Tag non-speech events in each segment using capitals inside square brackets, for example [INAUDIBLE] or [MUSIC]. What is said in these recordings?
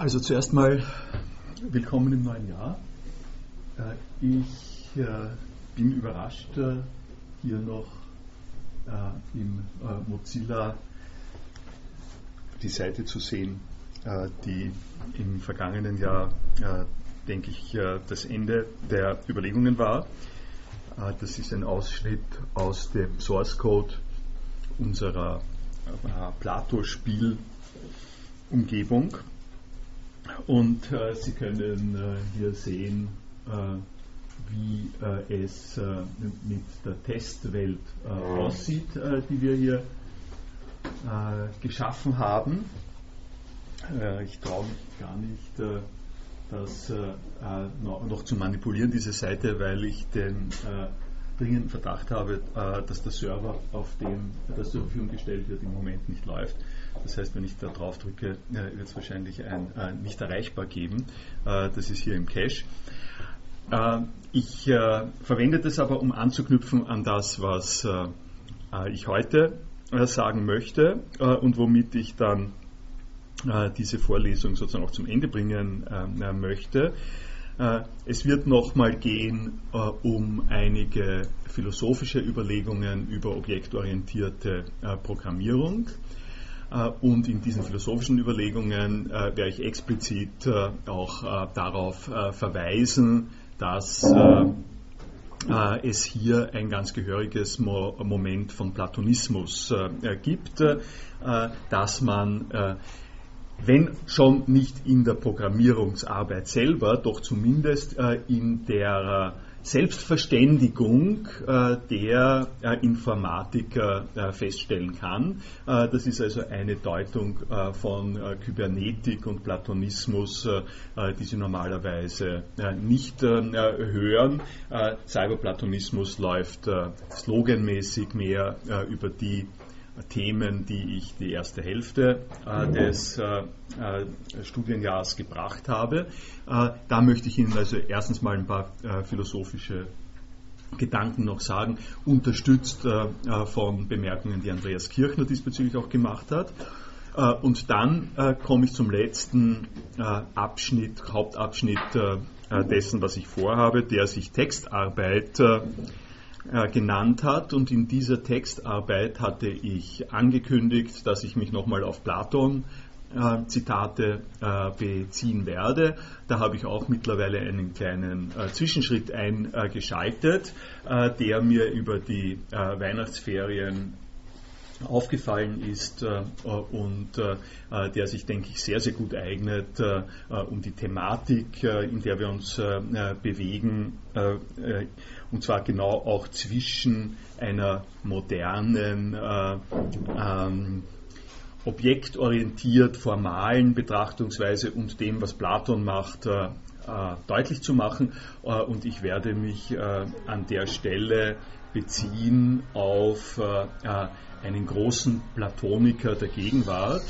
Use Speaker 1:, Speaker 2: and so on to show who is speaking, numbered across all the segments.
Speaker 1: Also zuerst mal willkommen im neuen Jahr. Äh, ich äh, bin überrascht, äh, hier noch im Mozilla die Seite zu sehen, die im vergangenen Jahr, denke ich, das Ende der Überlegungen war. Das ist ein Ausschnitt aus dem Source Code unserer Plato-Spiel-Umgebung. Und äh, Sie können äh, hier sehen, äh, wie äh, es äh, mit der Testwelt äh, aussieht, die wir hier geschaffen haben. ich traue mich gar nicht, das noch, noch, zu manipulieren, diese Seite, weil ich den dringenden Verdacht habe, dass der Server, auf dem das zur Verfügung gestellt wird, im Moment nicht läuft. Das heißt, wenn ich da drauf drücke, wird es wahrscheinlich ein äh, nicht erreichbar geben. Äh, das ist hier im Cache. Äh, ich äh, verwende das aber, um anzuknüpfen an das, was äh, äh, ich heute sagen möchte und womit ich dann diese Vorlesung sozusagen auch zum Ende bringen möchte. Es wird nochmal gehen um einige philosophische Überlegungen über objektorientierte Programmierung. Äh, und in diesen philosophischen Überlegungen äh, werde ich explizit äh, auch darauf verweisen, dass es hier ein ganz gehöriges Moment von Platonismus gibt, dass man wenn schon nicht in der Programmierungsarbeit selber, doch zumindest in der Selbstverständigung äh, der äh, Informatiker äh, feststellen kann. Das ist also eine Deutung von Kybernetik und Platonismus, die Sie normalerweise nicht hören. Cyberplatonismus läuft sloganmäßig mehr über die Themen, die ich die erste Hälfte äh, des äh, äh Studienjahres gebracht habe. Äh, da möchte ich Ihnen also erstens mal ein paar äh, philosophische Gedanken noch sagen, unterstützt äh, von Bemerkungen, die Andreas Kirchner diesbezüglich auch gemacht hat. und dann komme ich zum letzten Abschnitt, Hauptabschnitt dessen, was ich vorhabe, der sich Textarbeit genannt hat. Und in dieser Textarbeit hatte ich angekündigt, dass ich mich nochmal auf Platon äh, Zitate äh, beziehen werde. Da habe ich auch mittlerweile einen kleinen äh, Zwischenschritt eingeschaltet, äh, der mir über die äh, Weihnachtsferien aufgefallen ist äh, und äh, der sich, denke ich, sehr, sehr gut eignet, äh, um die Thematik, in der wir uns bewegen, und zwar genau auch zwischen einer modernen, ähm, objektorientiert formalen Betrachtungsweise und dem, was Platon macht, deutlich zu machen. und ich werde mich an der Stelle beziehen auf einen großen Platoniker der Gegenwart,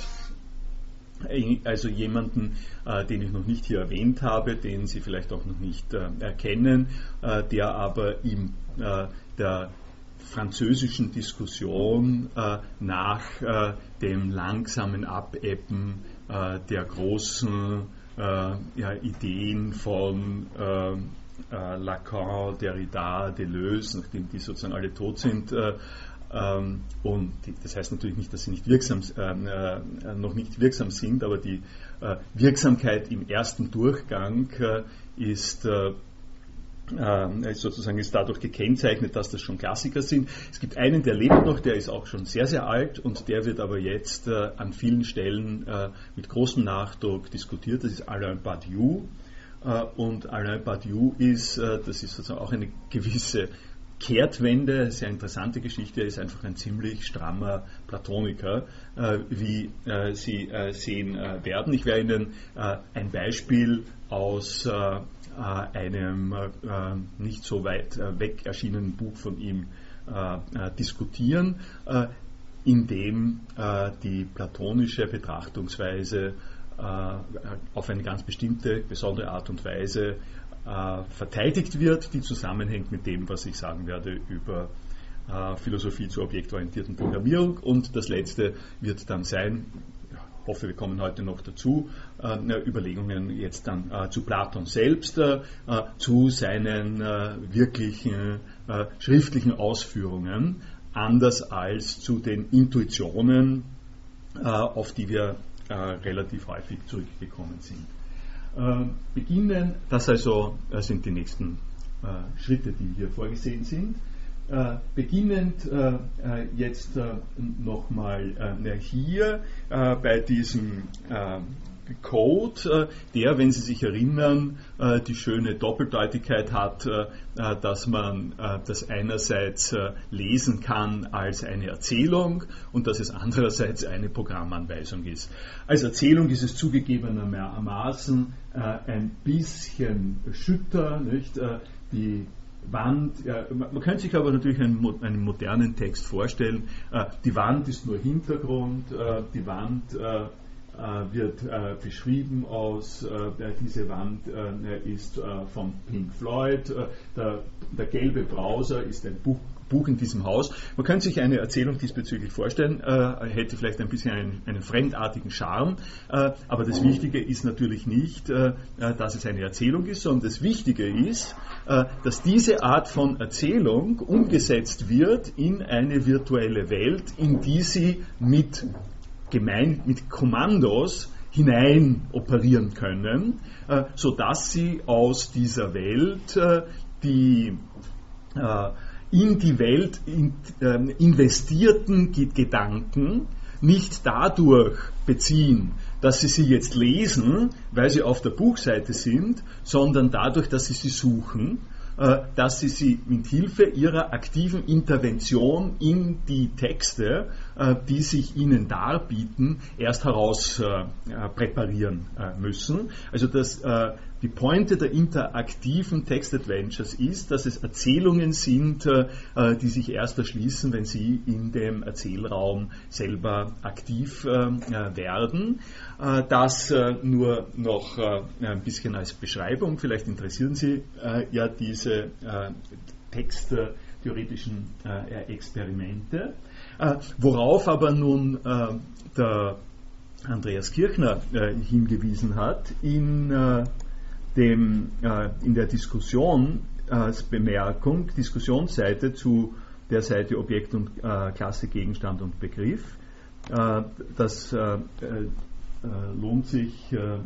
Speaker 1: also jemanden, äh, den ich noch nicht hier erwähnt habe, den Sie vielleicht auch noch nicht äh, erkennen, äh, der aber in äh, der französischen Diskussion äh, nach äh, dem langsamen Abebben der großen ja, Ideen von Lacan, Derrida, Deleuze, nachdem die sozusagen alle tot sind, ähm, und das heißt natürlich nicht, dass sie nicht wirksam, ähm, äh, noch nicht wirksam sind, aber die äh, Wirksamkeit im ersten Durchgang äh, ist äh, äh, sozusagen ist dadurch gekennzeichnet, dass das schon Klassiker sind. Es gibt einen, der lebt noch, der ist auch schon sehr, sehr alt und der wird aber jetzt äh, an vielen Stellen mit großem Nachdruck diskutiert. Das ist Alain Badiou. Und Alain Badiou ist, das ist sozusagen auch eine gewisse Kehrtwende, sehr interessante Geschichte, ist einfach ein ziemlich strammer Platoniker, äh, wie äh, Sie äh, sehen äh, werden. Ich werde Ihnen äh, ein Beispiel aus äh, einem nicht so weit weg erschienenen Buch von ihm diskutieren, in dem die platonische Betrachtungsweise auf eine ganz bestimmte, besondere Art und Weise verteidigt wird, die zusammenhängt mit dem, was ich sagen werde über äh, Philosophie zur objektorientierten Programmierung. Und das letzte wird dann sein, hoffe, wir kommen heute noch dazu, äh, Überlegungen jetzt dann äh, zu Platon selbst, äh, zu seinen wirklichen schriftlichen Ausführungen, anders als zu den Intuitionen, auf die wir relativ häufig zurückgekommen sind. Beginnen, das also sind die nächsten Schritte, die hier vorgesehen sind. Äh, beginnend äh, äh, jetzt äh, nochmal äh, hier äh, bei diesem Code, der, wenn Sie sich erinnern, die schöne Doppeldeutigkeit hat, dass man das einerseits lesen kann als eine Erzählung und dass es andererseits eine Programmanweisung ist. Als Erzählung ist es zugegebenermaßen ein bisschen schütter, nicht? Die Wand, ja, man könnte sich aber natürlich einen, einen modernen Text vorstellen. Äh, die Wand ist nur Hintergrund, äh, die Wand äh, äh wird äh, beschrieben aus, äh, diese Wand ist von Pink Floyd, der, der gelbe Browser ist ein Buch, Buch in diesem Haus. Man könnte sich eine Erzählung diesbezüglich vorstellen, äh, hätte vielleicht ein bisschen einen, einen fremdartigen Charme, äh, aber das Wichtige ist natürlich nicht, äh, äh dass es eine Erzählung ist, sondern das Wichtige ist, äh, dass diese Art von Erzählung umgesetzt wird in eine virtuelle Welt, in die sie mit, gemein, mit Kommandos hinein operieren können, äh, sodass sie aus dieser Welt die in die Welt ähm, investierten Gedanken nicht dadurch beziehen, dass sie sie jetzt lesen, weil sie auf der Buchseite sind, sondern dadurch, dass sie sie suchen, äh, dass sie sie mit Hilfe ihrer aktiven Intervention in die Texte, äh, die sich ihnen darbieten, erst heraus äh, präparieren müssen. Also das die Pointe der interaktiven Text-Adventures ist, dass es Erzählungen sind, äh, die sich erst erschließen, wenn sie in dem Erzählraum selber aktiv äh, werden. Äh, das nur noch ein bisschen als Beschreibung. Vielleicht interessieren Sie ja diese texttheoretischen Experimente. Worauf aber nun der Andreas Kirchner hingewiesen hat in dem, äh, in der Diskussion als Bemerkung, Diskussionsseite zu der Seite Objekt und äh, Klasse, Gegenstand und Begriff. Äh, das äh, äh, lohnt sich, äh,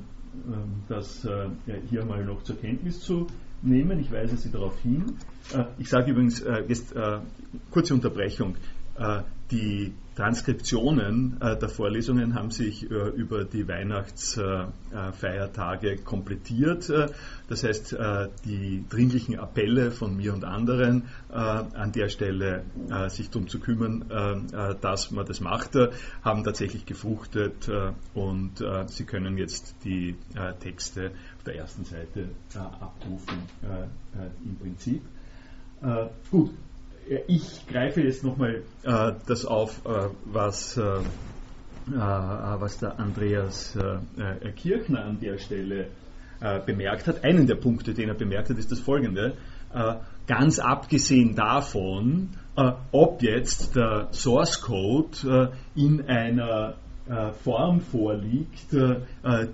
Speaker 1: das hier mal noch zur Kenntnis zu nehmen. Ich weise Sie darauf hin. ich sage übrigens jetzt kurze Unterbrechung. Die Transkriptionen äh, der Vorlesungen haben sich äh, über die Weihnachtsfeiertage äh, komplettiert. Äh, das heißt, äh, die dringlichen Appelle von mir und anderen äh, an der Stelle sich darum zu kümmern, dass man das macht, haben tatsächlich gefruchtet und Sie können jetzt die Texte auf der ersten Seite abrufen im Prinzip. gut, ich greife jetzt nochmal äh, das auf, äh, was, äh, äh was der Andreas äh, äh, Kirchner an der Stelle bemerkt hat. Einen der Punkte, den er bemerkt hat, ist das folgende. ganz abgesehen davon, ob jetzt der Source Code in einer Form vorliegt, äh,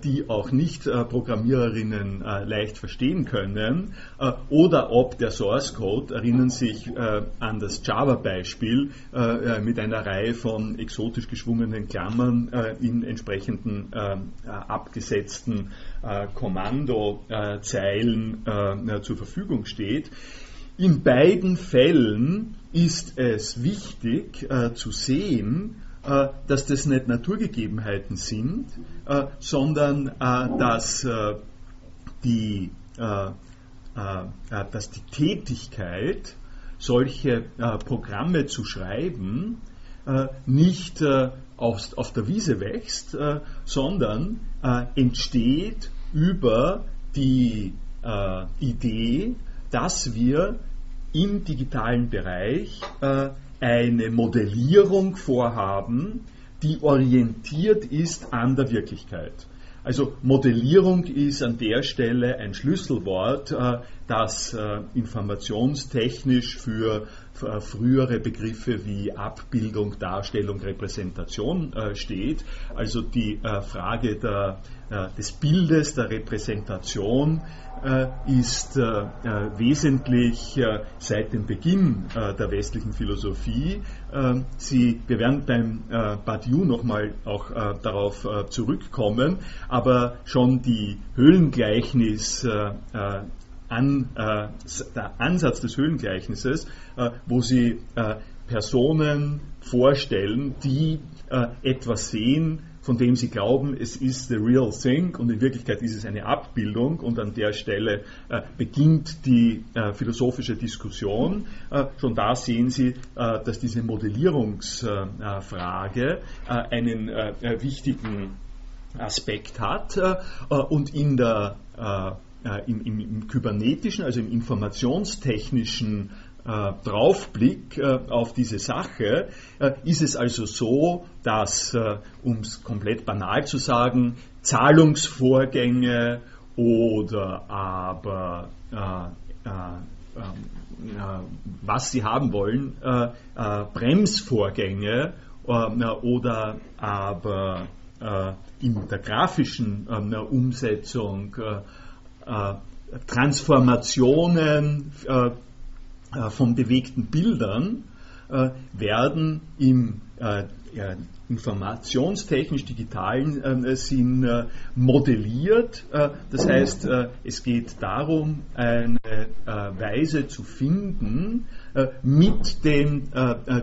Speaker 1: die auch Nicht-Programmiererinnen äh, leicht verstehen können, oder ob der Source Code, erinnern sich an das Java-Beispiel, mit einer Reihe von exotisch geschwungenen Klammern in entsprechenden abgesetzten Kommandozeilen zur Verfügung steht. In beiden Fällen ist es wichtig zu sehen, äh, dass das nicht Naturgegebenheiten sind, äh, sondern äh, dass, die, dass die Tätigkeit, solche Programme zu schreiben, nicht auf der Wiese wächst, sondern entsteht über die Idee, dass wir im digitalen Bereich eine Modellierung vorhaben, die orientiert ist an der Wirklichkeit. Also Modellierung ist an der Stelle ein Schlüsselwort, äh, das informationstechnisch für frühere Begriffe wie Abbildung, Darstellung, Repräsentation steht. Also die Frage der, des Bildes, der Repräsentation äh, ist äh, äh, wesentlich seit dem Beginn der westlichen Philosophie. Sie, wir werden beim Badiou nochmal auch darauf zurückkommen, aber schon die Höhlengleichnis an, der Ansatz des Höhlengleichnisses, wo sie Personen vorstellen, die etwas sehen, von dem sie glauben, es ist the real thing und in Wirklichkeit ist es eine Abbildung und an der Stelle äh, beginnt die äh, philosophische Diskussion. Äh, schon da sehen Sie, äh, dass diese Modellierungsfrage äh, einen äh, wichtigen Aspekt hat und in der im, im, im, kybernetischen, also im informationstechnischen Draufblick äh, auf diese Sache, äh, ist es also so, dass, äh, um es komplett banal zu sagen, Zahlungsvorgänge oder aber äh, ähm, was Sie haben wollen, Bremsvorgänge oder aber in der grafischen Umsetzung Transformationen äh, von bewegten Bildern äh, werden im äh, informationstechnisch digitalen Sinn modelliert. das heißt, es geht darum, eine Weise zu finden, mit den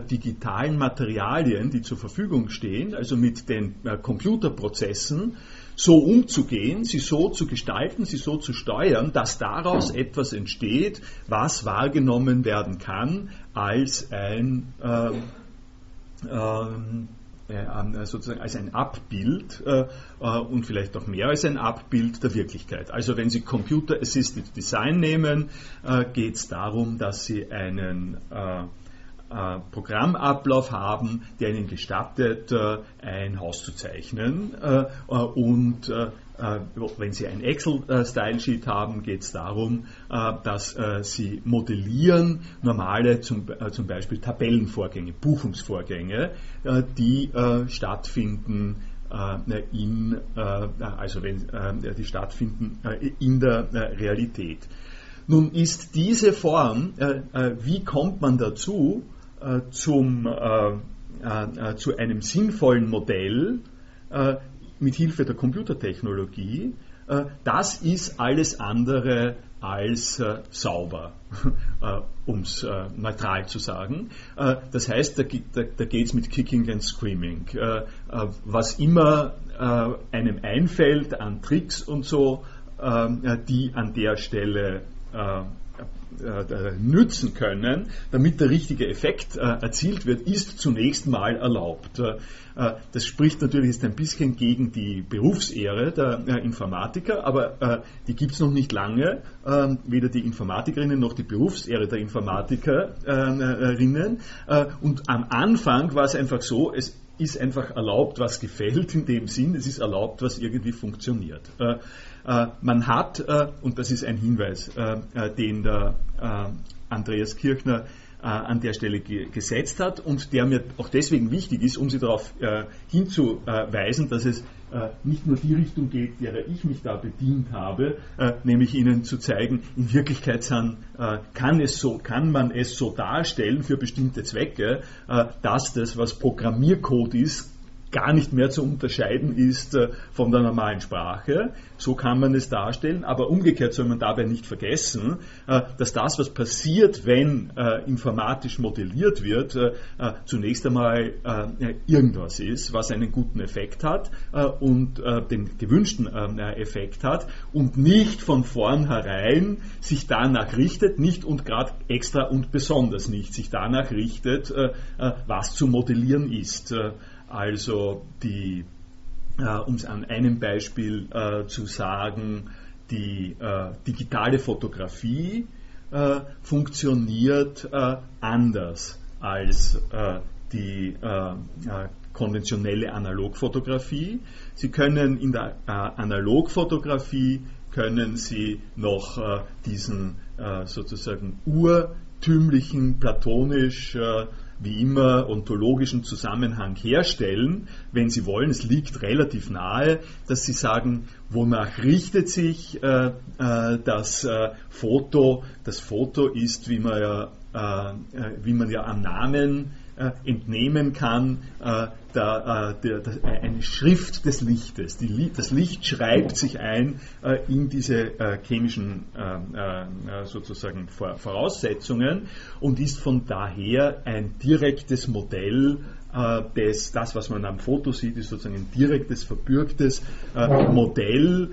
Speaker 1: digitalen Materialien, die zur Verfügung stehen, also mit den Computerprozessen, so umzugehen, sie so zu gestalten, sie so zu steuern, dass daraus etwas entsteht, was wahrgenommen werden kann als ein ähm, ähm, äh, sozusagen als ein Abbild äh, äh, und vielleicht auch mehr als ein Abbild der Wirklichkeit. Also wenn Sie Computer Assisted Design nehmen, äh, geht es darum, dass Sie einen äh, äh, Programmablauf haben, der Ihnen gestattet, äh, ein Haus zu zeichnen. Äh, und wenn Sie ein Excel-Style-Sheet haben, geht es darum, dass Sie modellieren normale, zum, Beispiel Tabellenvorgänge, Buchungsvorgänge, die stattfinden in, also wenn die stattfinden in der Realität. Nun ist diese Form, wie kommt man dazu, äh, zum, äh, äh, zu einem sinnvollen Modell mit Hilfe der Computertechnologie, das ist alles andere als äh, sauber, [LAUGHS] äh, um es äh, neutral zu sagen. das heißt, da, da, da geht es mit Kicking and Screaming. was immer einem einfällt an Tricks und so, die an der Stelle äh, nützen können, damit der richtige Effekt äh, erzielt wird, ist zunächst mal erlaubt. Äh, das spricht natürlich jetzt ein bisschen gegen die Berufsehre der Informatiker, aber die gibt es noch nicht lange. Ähm, weder die Informatikerinnen noch die Berufsehre der Informatikerinnen. Und am Anfang war es einfach so, es ist einfach erlaubt, was gefällt, in dem Sinn, es ist erlaubt, was irgendwie funktioniert. Äh, man hat, äh, und das ist ein Hinweis, äh, den der Andreas Kirchner an der Stelle gesetzt hat und der mir auch deswegen wichtig ist, um Sie darauf hinzuweisen, dass es nicht nur die Richtung geht, derer ich mich da bedient habe, nämlich Ihnen zu zeigen, in Wirklichkeit kann, es so, kann man es so darstellen für bestimmte Zwecke, dass das, was Programmiercode ist, gar nicht mehr zu unterscheiden ist äh, von der normalen Sprache. So kann man es darstellen, aber umgekehrt soll man dabei nicht vergessen, äh, dass das, was passiert, wenn äh, informatisch modelliert wird, zunächst einmal irgendwas ist, was einen guten Effekt hat und den gewünschten Effekt hat und nicht von vornherein sich danach richtet, nicht und gerade extra und besonders nicht sich danach richtet, was zu modellieren ist. Also die, äh, um es an einem Beispiel äh, zu sagen, die äh, digitale Fotografie äh, funktioniert äh, anders als äh, die konventionelle Analogfotografie. Sie können in der Analogfotografie können Sie noch diesen sozusagen urtümlichen, platonisch wie immer ontologischen Zusammenhang herstellen, wenn Sie wollen. Es liegt relativ nahe, dass Sie sagen, wonach richtet sich äh, äh, das äh, Foto? Das Foto ist, wie man ja, äh, äh, wie man ja am Namen äh, entnehmen kann, äh, der, äh, der, der, eine Schrift des Lichtes. Die, das Licht schreibt sich ein äh, in diese äh, chemischen äh, sozusagen Voraussetzungen und ist von daher ein direktes Modell des, das, was man am Foto sieht, ist sozusagen ein direktes, verbürgtes Modell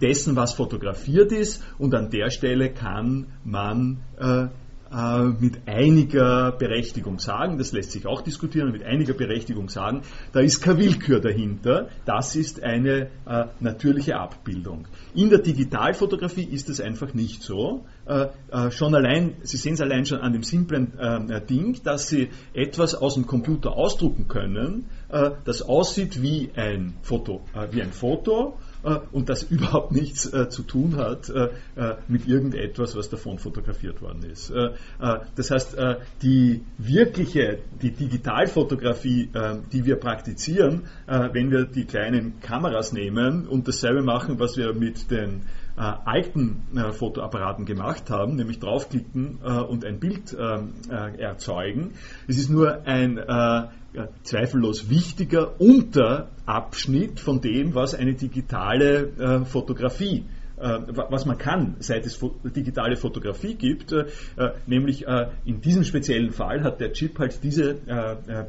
Speaker 1: dessen, was fotografiert ist und an der Stelle kann man äh, mit einiger Berechtigung sagen, das lässt sich auch diskutieren, mit einiger Berechtigung sagen, da ist keine Willkür dahinter, das ist eine äh, natürliche Abbildung. In der Digitalfotografie ist es einfach nicht so. Äh, äh schon allein, Sie sehen es allein schon an dem simplen äh, Ding, dass Sie etwas aus dem Computer ausdrucken können, äh, das aussieht wie ein Foto, wie ein Foto äh, und das [LAUGHS] überhaupt nichts äh, zu tun hat äh, mit irgendetwas, was davon fotografiert worden ist. das heißt, die wirkliche, die Digitalfotografie, die wir praktizieren, wenn wir die kleinen Kameras nehmen und dasselbe machen, was wir mit den alten Fotoapparaten gemacht haben, nämlich draufklicken und ein Bild ähm, erzeugen. Es ist nur ein zweifellos wichtiger Unterabschnitt von dem, was eine digitale äh, Fotografie äh, was man kann, seit es digitale Fotografie gibt, äh, nämlich äh, in diesem speziellen Fall hat der Chip halt diese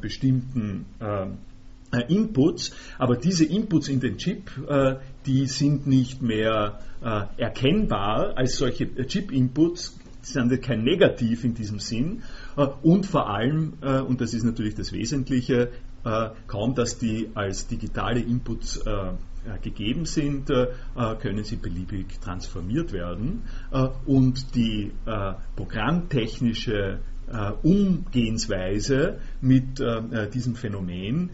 Speaker 1: bestimmten Inputs, aber diese Inputs in den Chip, die sind nicht mehr erkennbar als solche Chip-Inputs, sind kein Negativ in diesem Sinn, äh, und vor allem, äh, und das ist natürlich das Wesentliche, äh, kaum dass die als digitale Inputs gegeben sind, können sie beliebig transformiert werden. Und die programmtechnische Umgehensweise mit diesem Phänomen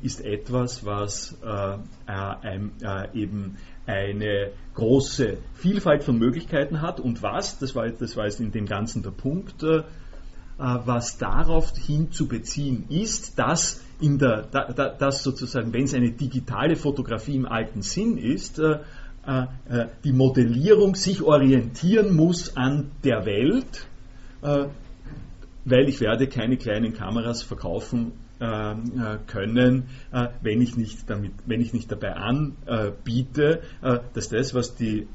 Speaker 1: ist etwas, was eben eine große Vielfalt von Möglichkeiten hat und was, das war, das war jetzt in dem Ganzen der Punkt, äh, was darauf hin zu beziehen ist, dass in der, dass sozusagen, wenn es eine digitale Fotografie im alten Sinn ist, äh, äh, die Modellierung sich orientieren muss an der Welt, weil ich werde keine kleinen Kameras verkaufen äh, können, äh, wenn, ich nicht damit, wenn ich nicht dabei anbiete, äh, dass das, was die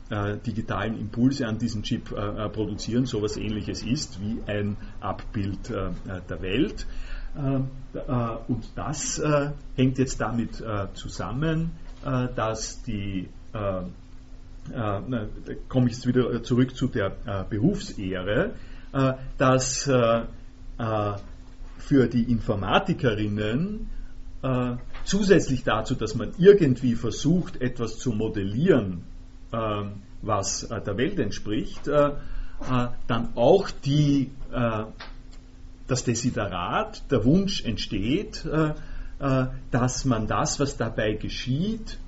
Speaker 1: digitalen Impulse an diesem Chip produzieren, so etwas ähnliches ist wie ein Abbild der Welt. Und das hängt jetzt damit zusammen, dass die da komme ich jetzt wieder zurück zu der Berufsehre, dass für die Informatikerinnen äh, zusätzlich dazu, dass man irgendwie versucht, etwas zu modellieren, äh, was äh, der Welt entspricht, äh, äh, dann auch die, äh, das Desiderat, der Wunsch entsteht, dass man das, was dabei geschieht,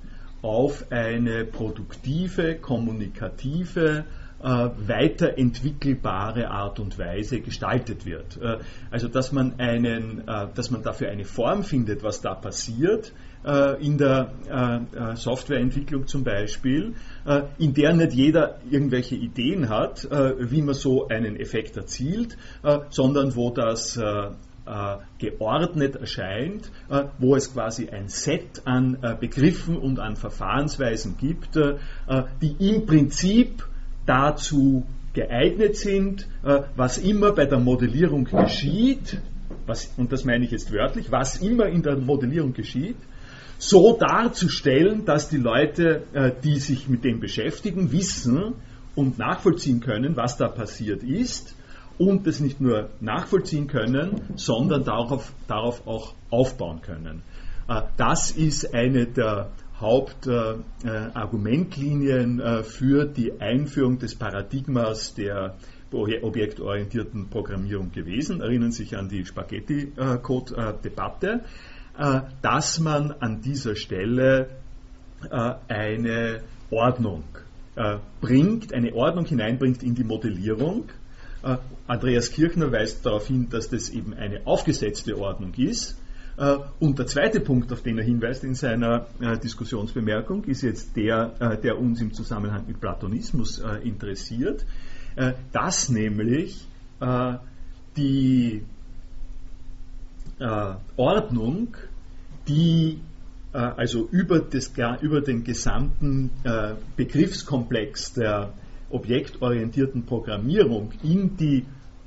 Speaker 1: auf eine produktive, kommunikative, weiterentwickelbare Art und Weise gestaltet wird. Äh, also dass man, einen, äh, dass man dafür eine Form findet, was da passiert, in der Softwareentwicklung zum Beispiel, in der nicht jeder irgendwelche Ideen hat, wie man so einen Effekt erzielt, sondern wo das geordnet erscheint, wo es quasi ein Set an Begriffen und an Verfahrensweisen gibt, die im Prinzip dazu geeignet sind, äh, was immer bei der Modellierung geschieht, was, und das meine ich jetzt wörtlich, was immer in der Modellierung geschieht, so darzustellen, dass die Leute, äh, die sich mit dem beschäftigen, wissen und nachvollziehen können, was da passiert ist und das nicht nur nachvollziehen können, sondern darauf, darauf auch aufbauen können. Äh, das ist eine der Hauptargumentlinien äh, für die Einführung des Paradigmas der objektorientierten Programmierung gewesen. Erinnern sich an die Spaghetti-Code-Debatte. dass man an dieser Stelle eine Ordnung bringt, eine Ordnung hineinbringt in die Modellierung. Andreas Kirchner weist darauf hin, dass das eben eine aufgesetzte Ordnung ist äh, und der zweite Punkt, auf den er hinweist in seiner äh, Diskussionsbemerkung, ist jetzt der, äh, der uns im Zusammenhang mit Platonismus interessiert, dass nämlich die Ordnung, die also über, das, über den gesamten Begriffskomplex der objektorientierten Programmierung in die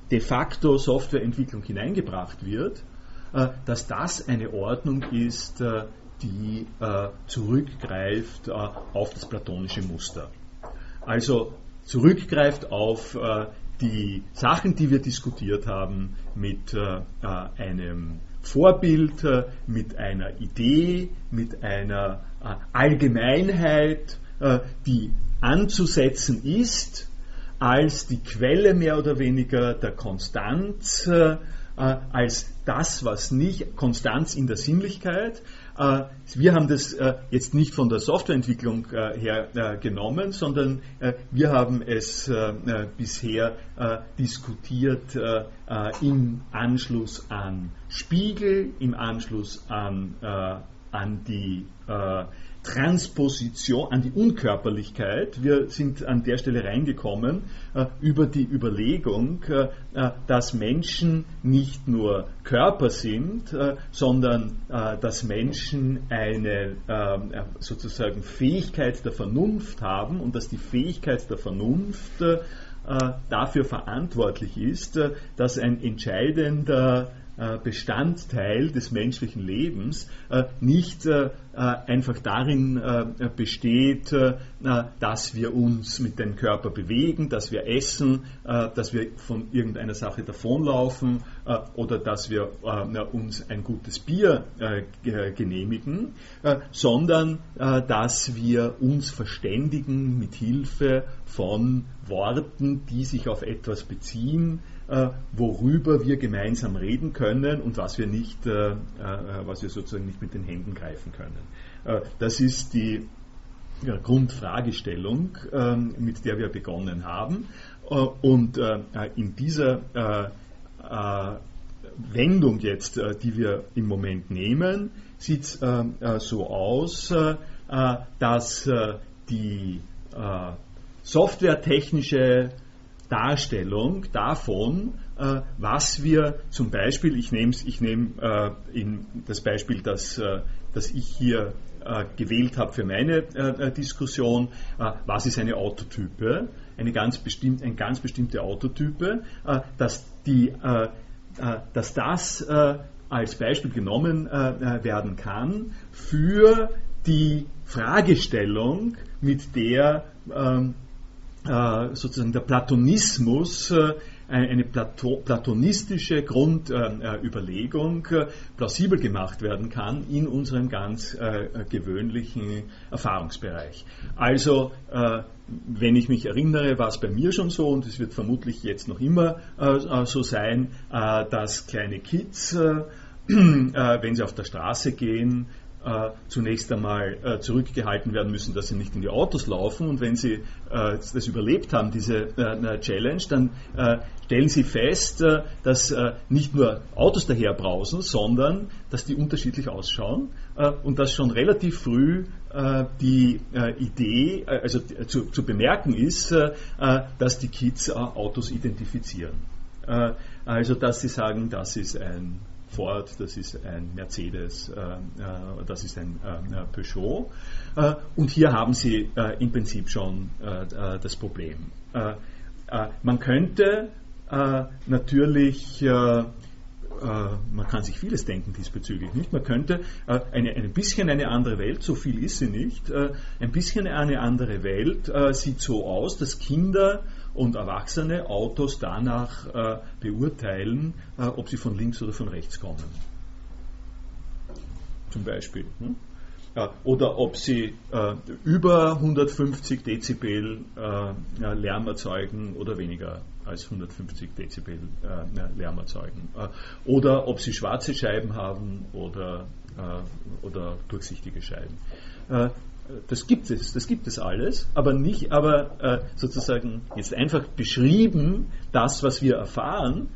Speaker 1: de facto Softwareentwicklung hineingebracht wird, äh, dass das eine Ordnung ist, äh, die äh, zurückgreift auf das platonische Muster. Also zurückgreift auf die Sachen, die wir diskutiert haben, mit einem Vorbild, mit einer Idee, mit einer Allgemeinheit, die anzusetzen ist als die Quelle mehr oder weniger der Konstanz äh, als das, was nicht, Konstanz in der Sinnlichkeit. Äh, wir haben das äh, jetzt nicht von der Softwareentwicklung her genommen, sondern wir haben es bisher diskutiert im Anschluss an Spiegel, im Anschluss an, an die Transposition, an die Unkörperlichkeit. Wir sind an der Stelle reingekommen äh, über die Überlegung, äh, äh dass Menschen nicht nur Körper sind, äh, sondern äh, dass Menschen eine äh, sozusagen Fähigkeit der Vernunft haben und dass die Fähigkeit der Vernunft dafür verantwortlich ist, dass ein entscheidender Bestandteil des menschlichen Lebens äh, nicht äh, einfach darin besteht, dass wir uns mit dem Körper bewegen, dass wir essen, dass wir von irgendeiner Sache davonlaufen oder dass wir uns ein gutes Bier genehmigen, sondern dass wir uns verständigen mit Hilfe von Worten, die sich auf etwas beziehen, äh, worüber wir gemeinsam reden können und was wir nicht, äh, äh, was wir sozusagen nicht mit den Händen greifen können. das ist die Grundfragestellung, ähm, mit der wir begonnen haben. Und in dieser Wendung jetzt, die wir im Moment nehmen, sieht es so aus, dass die softwaretechnische Darstellung davon, äh, was wir zum Beispiel, ich nehme ich nehm, äh, das Beispiel, das, äh, das ich hier äh, gewählt habe für meine äh, Diskussion, äh, was ist eine Autotype, eine ganz, bestimmt, eine ganz bestimmte Autotype, dass, die, dass das als Beispiel genommen werden kann für die Fragestellung, mit der ähm, äh, sozusagen der Platonismus äh, eine Plato platonistische Grundüberlegung äh, plausibel gemacht werden kann in unserem ganz gewöhnlichen Erfahrungsbereich. Also, wenn ich mich erinnere, war es bei mir schon so und es wird vermutlich jetzt noch immer so sein, dass kleine Kids, [CLEARS THROAT] wenn sie auf der Straße gehen, äh, zunächst einmal äh, zurückgehalten werden müssen, dass sie nicht in die Autos laufen. Und wenn sie äh, das überlebt haben, diese Challenge, dann stellen sie fest, dass nicht nur Autos daherbrausen, sondern dass die unterschiedlich ausschauen und dass schon relativ früh die Idee, also zu, zu bemerken ist, dass die Kids Autos identifizieren. also dass sie sagen, das ist ein Ford, das ist ein Mercedes, äh, äh, das ist ein äh, Peugeot. und hier haben Sie im Prinzip schon das Problem. man könnte natürlich man kann sich vieles denken diesbezüglich nicht. Man könnte eine, ein bisschen eine andere Welt, so viel ist sie nicht, ein bisschen eine andere Welt sieht so aus, dass Kinder und Erwachsene Autos danach äh, beurteilen, äh, ob sie von links oder von rechts kommen. Zum Beispiel. Hm? Ja, oder ob sie äh, über 150 Dezibel äh, Lärm erzeugen oder weniger als 150 Dezibel äh, Lärm erzeugen. Äh, oder ob sie schwarze Scheiben haben oder oder durchsichtige Scheiben. Das gibt es, das gibt es alles, aber nicht, aber sozusagen jetzt einfach beschrieben, das, was wir erfahren,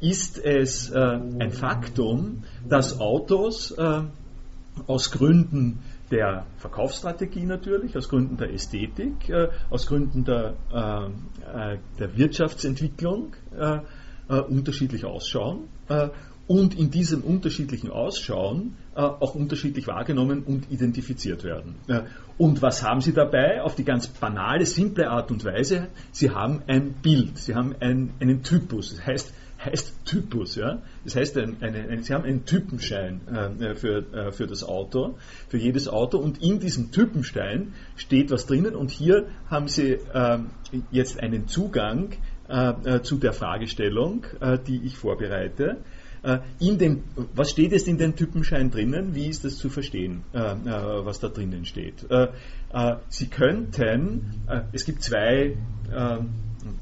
Speaker 1: ist es ein Faktum, dass Autos aus Gründen der Verkaufsstrategie natürlich, aus Gründen der Ästhetik, äh, aus Gründen der, äh, äh der Wirtschaftsentwicklung äh, äh, unterschiedlich ausschauen äh, und in diesem unterschiedlichen Ausschauen auch unterschiedlich wahrgenommen und identifiziert werden. Und was haben Sie dabei? Auf die ganz banale, simple Art und Weise, Sie haben ein Bild, Sie haben ein, einen Typus. Das heißt, heißt Typus. Ja? Das heißt, ein, eine, ein, Sie haben einen Typenschein äh, für, äh, für das Auto, für jedes Auto und in diesem Typenstein steht was drinnen und hier haben Sie äh, jetzt einen Zugang äh, äh, zu der Fragestellung, äh, die ich vorbereite. In dem, was steht jetzt in dem Typenschein drinnen? Wie ist das zu verstehen, was da drinnen steht? Sie könnten, es gibt zwei,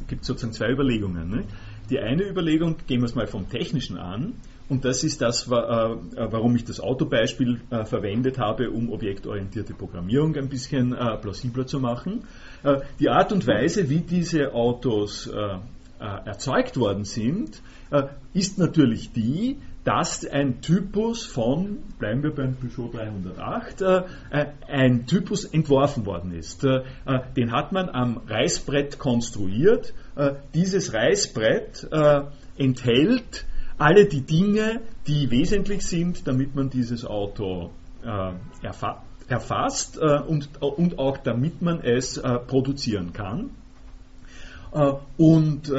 Speaker 1: gibt sozusagen zwei Überlegungen. Ne? Die eine Überlegung, gehen wir es mal vom Technischen an, und das ist das, äh, warum ich das Autobeispiel äh, verwendet habe, um objektorientierte Programmierung ein bisschen äh, plausibler zu machen. Die Art und Weise, wie diese Autos erzeugt worden sind, ist natürlich die, dass ein Typus von, bleiben wir beim Peugeot 308, ein Typus entworfen worden ist. Den hat man am Reißbrett konstruiert äh, dieses Reißbrett äh, enthält alle die Dinge, die wesentlich sind, damit man dieses Auto äh, erfa erfasst äh, und, und auch damit man es äh, produzieren kann. Äh, und,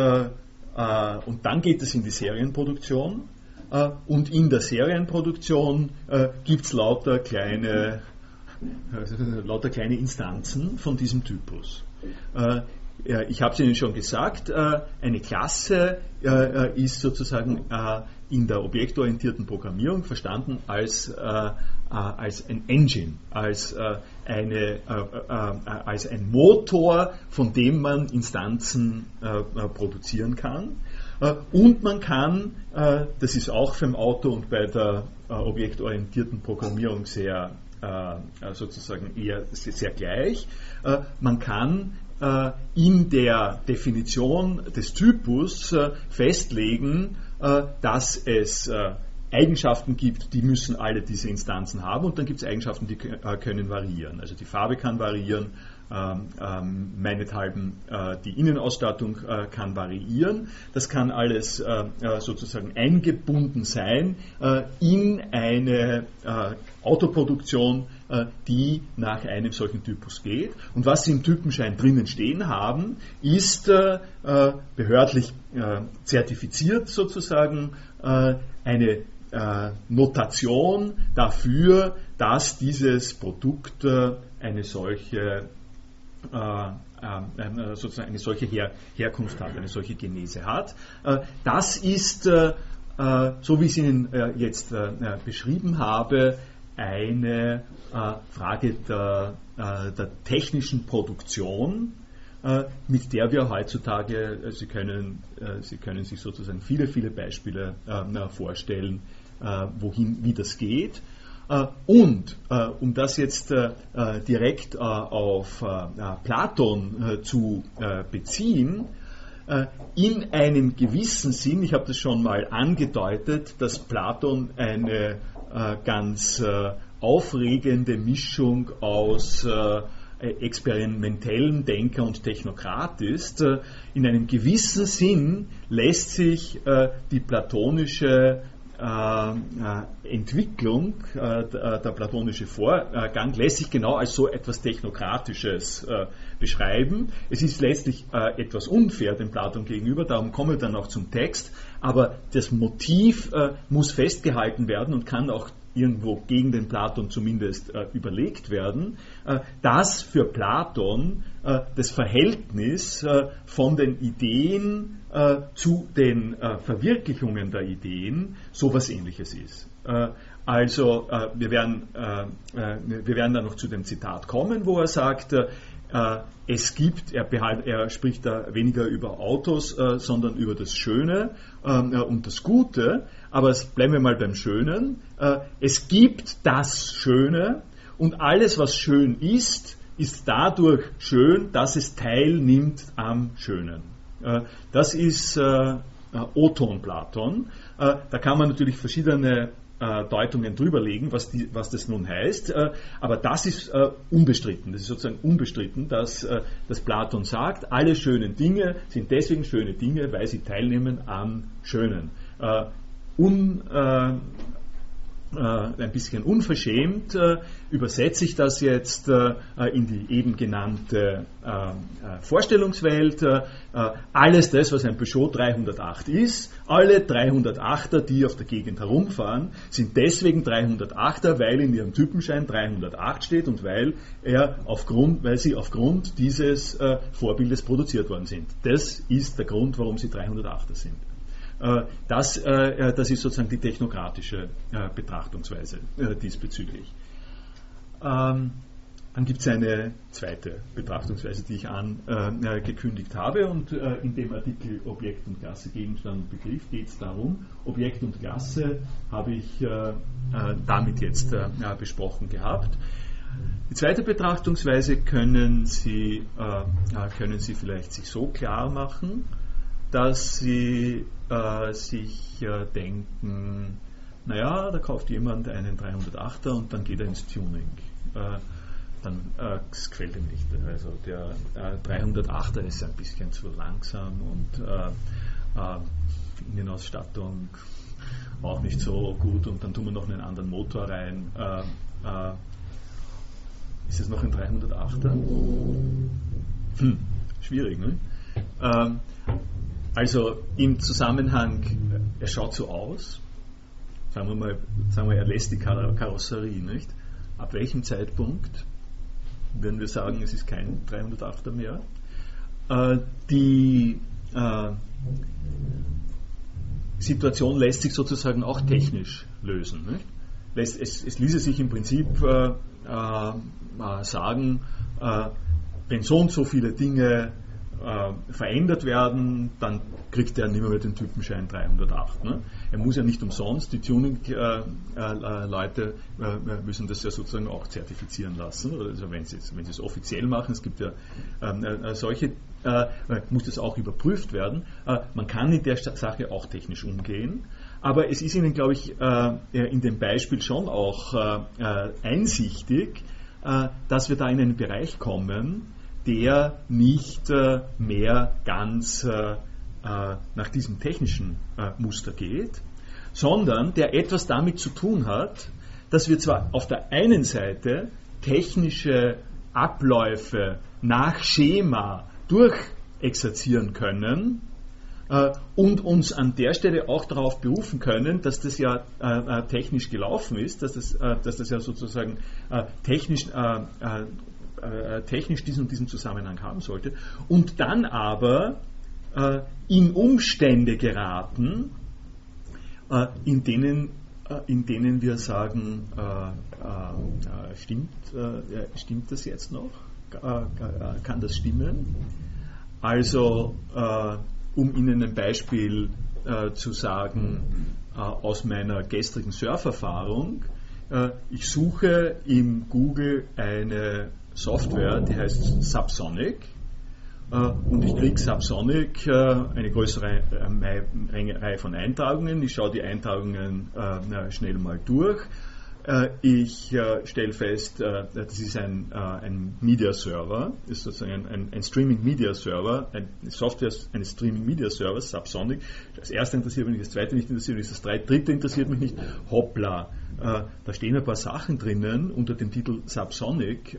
Speaker 1: und dann geht es in die Serienproduktion. und in der Serienproduktion gibt es lauter kleine, lauter kleine Instanzen von diesem Typus. Ich habe es Ihnen schon gesagt, äh, eine Klasse äh, äh, ist sozusagen in der objektorientierten Programmierung verstanden als, als ein Engine, als, eine, als ein Motor, von dem man Instanzen produzieren kann. Und man kann, das ist auch beim Auto und bei der objektorientierten Programmierung sehr sozusagen eher sehr gleich, man kann äh, in der Definition des Typus äh, festlegen, äh, dass es Eigenschaften gibt, die müssen alle diese Instanzen haben und dann gibt es Eigenschaften, die können variieren. Also die Farbe kann variieren, ähm, ähm, meinethalben die Innenausstattung kann variieren. Das kann alles sozusagen eingebunden sein in eine Autoproduktion, äh, die nach einem solchen Typus geht. Und was Sie im Typenschein drinnen stehen haben, ist äh, äh, behördlich zertifiziert sozusagen eine Notation dafür, dass dieses Produkt eine solche sozusagen eine solche Her Herkunft hat, eine solche Genese hat. Das ist, so wie ich es Ihnen jetzt beschrieben habe, eine äh, Frage der, äh, der, technischen Produktion, äh, mit der wir heutzutage, äh, Sie können, äh, Sie können sich sozusagen viele, viele Beispiele äh, vorstellen, wohin, wie das geht. Und um das jetzt direkt auf Platon zu beziehen, in einem gewissen Sinn, ich habe das schon mal angedeutet, dass Platon eine äh, ganz äh, aufregende Mischung aus äh, experimentellem Denker und Technokrat ist. In einem gewissen Sinn lässt sich die platonische Entwicklung, der platonische Vorgang lässt sich genau als so etwas Technokratisches beschreiben. Es ist letztlich etwas unfair dem Platon gegenüber, darum kommen wir dann auch zum Text, aber das Motiv äh, muss festgehalten werden und kann auch irgendwo gegen den Platon zumindest äh, überlegt werden, äh, dass für Platon äh, das Verhältnis äh, von den Ideen äh, zu den Verwirklichungen der Ideen so etwas ähnliches ist. Also wir, werden, wir werden dann noch zu dem Zitat kommen, wo er sagt, es gibt, er, behalt, er, spricht da weniger über Autos, sondern über das Schöne und das Gute. Aber bleiben wir mal beim Schönen. es gibt das Schöne und alles, was schön ist, ist dadurch schön, dass es teilnimmt am Schönen. Äh, das ist äh, äh, Oton Platon. Da kann man natürlich verschiedene Deutungen drüberlegen, was, die, was das nun heißt. Aber das ist unbestritten. Das ist sozusagen unbestritten, dass, dass Platon sagt, alle schönen Dinge sind deswegen schöne Dinge, weil sie teilnehmen am Schönen. Un, äh, ein bisschen unverschämt, äh, übersetze ich das jetzt äh, in die eben genannte Vorstellungswelt. Alles das, was ein Peugeot 308 ist, alle 308er, die auf der Gegend herumfahren, sind deswegen 308er, weil in ihrem Typenschein 308 steht und weil, er aufgrund, weil sie aufgrund dieses Vorbildes produziert worden sind. Das ist der Grund, warum sie 308er sind. Äh, das, äh, äh, das ist sozusagen die technokratische Betrachtungsweise diesbezüglich. Ähm, dann gibt es eine zweite Betrachtungsweise, die ich angekündigt habe. Und in dem Artikel Objekt und Klasse, Gegenstand und Begriff geht es darum, Objekt und Klasse habe ich damit jetzt besprochen gehabt. Die zweite Betrachtungsweise können Sie, können Sie vielleicht sich so klar machen, dass Sie äh, sich äh, denken, naja, da kauft jemand einen 308er und dann geht er ins Tuning. Äh, dann äh, gefällt ihm nicht. Also der 308er äh, ist ein bisschen zu langsam und äh, äh, Innenausstattung auch nicht so gut und dann tun wir noch einen anderen Motor rein. ist es noch ein 308er? Hm, schwierig, ne? Also im Zusammenhang, er schaut so aus, sagen wir mal, sagen wir, er lässt die Karosserie, nicht? Ab welchem Zeitpunkt würden wir sagen, es ist kein 308er mehr? Äh, die äh, Situation lässt sich sozusagen auch technisch lösen. Nicht? Es, es, ließe sich im Prinzip äh, äh sagen, äh, wenn so und so viele Dinge äh, verändert werden, dann kriegt er nicht mehr den Typenschein 308. Ne? Er muss ja nicht umsonst, die Tuning-Leute äh, äh, müssen das ja sozusagen auch zertifizieren lassen, also wenn sie, es, offiziell machen, es gibt ja ähm, äh, solche, äh, muss das auch überprüft werden. Äh, man kann in der Sache auch technisch umgehen. Aber es ist Ihnen, glaube ich, in dem Beispiel schon auch einsichtig, dass wir da in einen Bereich kommen, der nicht äh, mehr ganz äh, äh, nach diesem technischen Muster geht, sondern der etwas damit zu tun hat, dass wir zwar auf der einen Seite technische Abläufe nach Schema durchexerzieren können, und uns an der Stelle auch darauf berufen können, dass das ja äh, technisch gelaufen ist, dass das, äh, dass das ja sozusagen technisch äh, technisch diesen und diesen Zusammenhang haben sollte, und dann aber äh, in Umstände geraten, äh, in, denen, äh, in denen wir sagen, äh, stimmt, stimmt das jetzt noch? kann das stimmen? Also, um Ihnen ein Beispiel zu sagen aus meiner gestrigen Surferfahrung, ich suche im Google eine Software, die heißt Subsonic. Äh, und ich kriege Subsonic, äh, eine größere äh, Reihe von Eintragungen. Ich schaue die Eintragungen schnell mal durch. Ich stelle fest, das ist ein, ein Media Server, ist sozusagen ein, ein Streaming Media Server, eine Software eines Streaming Media Servers, Subsonic. Das erste interessiert mich nicht, das zweite nicht interessiert mich, das dritte interessiert mich nicht. Hoppla, da stehen ein paar Sachen drinnen unter dem Titel Subsonic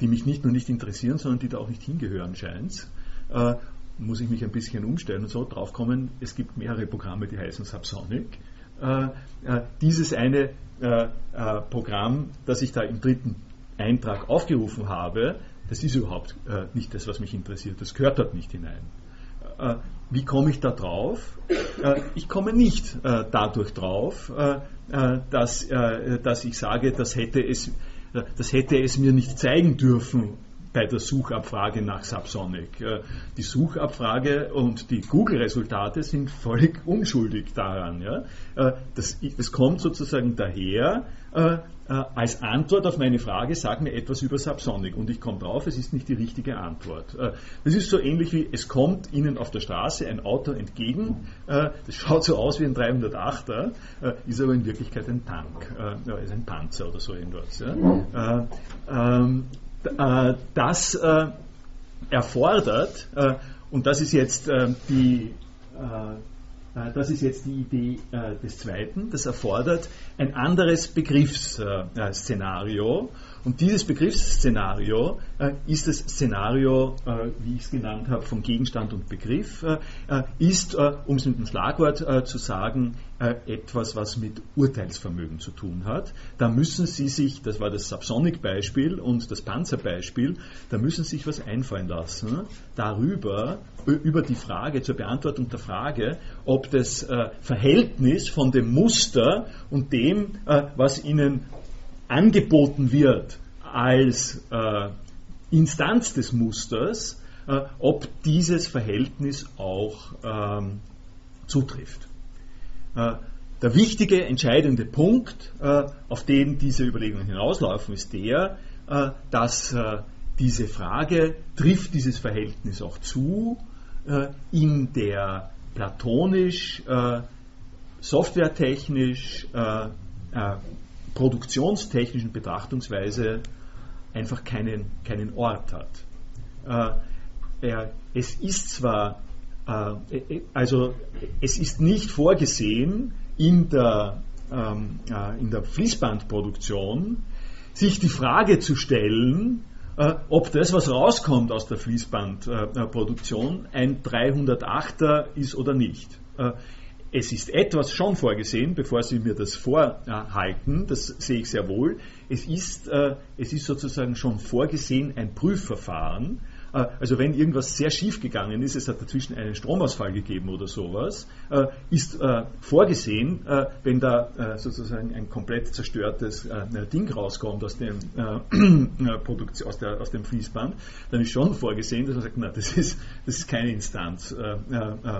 Speaker 1: die mich nicht nur nicht interessieren, sondern die da auch nicht hingehören, scheint äh, muss ich mich ein bisschen umstellen und so drauf kommen, es gibt mehrere Programme, die heißen Subsonic. Äh, äh, dieses eine äh, Programm, das ich da im dritten Eintrag aufgerufen habe, das ist überhaupt nicht das, was mich interessiert. Das gehört dort nicht hinein. wie komme ich da drauf? ich komme nicht dadurch drauf, dass, dass ich sage, das hätte, es, das hätte es mir nicht zeigen dürfen, bei der Suchabfrage nach Subsonic. Äh, die Suchabfrage und die Google-Resultate sind völlig [LAUGHS] unschuldig daran. Äh, das, das kommt sozusagen daher, äh, als Antwort auf meine Frage, sag mir etwas über Subsonic. Und ich komme drauf, es ist nicht die richtige Antwort. Das ist so ähnlich wie, es kommt Ihnen auf der Straße ein Auto entgegen, das schaut so aus wie ein 308er, ist aber in Wirklichkeit ein Tank, ist ein Panzer oder so irgendwas. Äh, das äh, erfordert, äh, und das ist jetzt die das ist jetzt die Idee des Zweiten. Das erfordert ein anderes Begriffsszenario. Und dieses Begriffsszenario äh, ist das Szenario, äh, wie ich es genannt habe, von Gegenstand und Begriff, äh, ist, um es mit einem Schlagwort zu sagen, etwas, was mit Urteilsvermögen zu tun hat. Da müssen Sie sich, das war das Subsonic-Beispiel und das Panzer-Beispiel, da müssen Sie sich was einfallen lassen darüber, über die Frage, zur Beantwortung der Frage, ob das Verhältnis von dem Muster und dem, was Ihnen angeboten wird als äh, Instanz des Musters, äh, ob dieses Verhältnis auch ähm, zutrifft. Äh, der wichtige, entscheidende Punkt, äh, auf den diese Überlegungen hinauslaufen, ist der, äh, dass äh, diese Frage, trifft dieses Verhältnis auch zu, in der platonisch, softwaretechnisch, produktionstechnischen Betrachtungsweise einfach keinen, keinen Ort hat. Äh, er, es ist zwar, äh, äh, also es ist nicht vorgesehen in der, ähm, äh, in der Fließbandproduktion, sich die Frage zu stellen, äh, ob das, was rauskommt aus der Fließbandproduktion, ein 308er ist oder nicht. Es ist etwas schon vorgesehen, bevor Sie mir das vorhalten, das sehe ich sehr wohl. Es ist, äh, es ist sozusagen schon vorgesehen ein Prüfverfahren, also wenn irgendwas sehr schief gegangen ist, es hat dazwischen einen Stromausfall gegeben oder sowas, äh, ist äh, vorgesehen, wenn da sozusagen ein komplett zerstörtes Ding rauskommt aus dem, [CLEARS THROAT] Produktion, aus, der, aus dem Fließband, dann ist schon vorgesehen, dass man sagt, na, das ist, das ist keine Instanz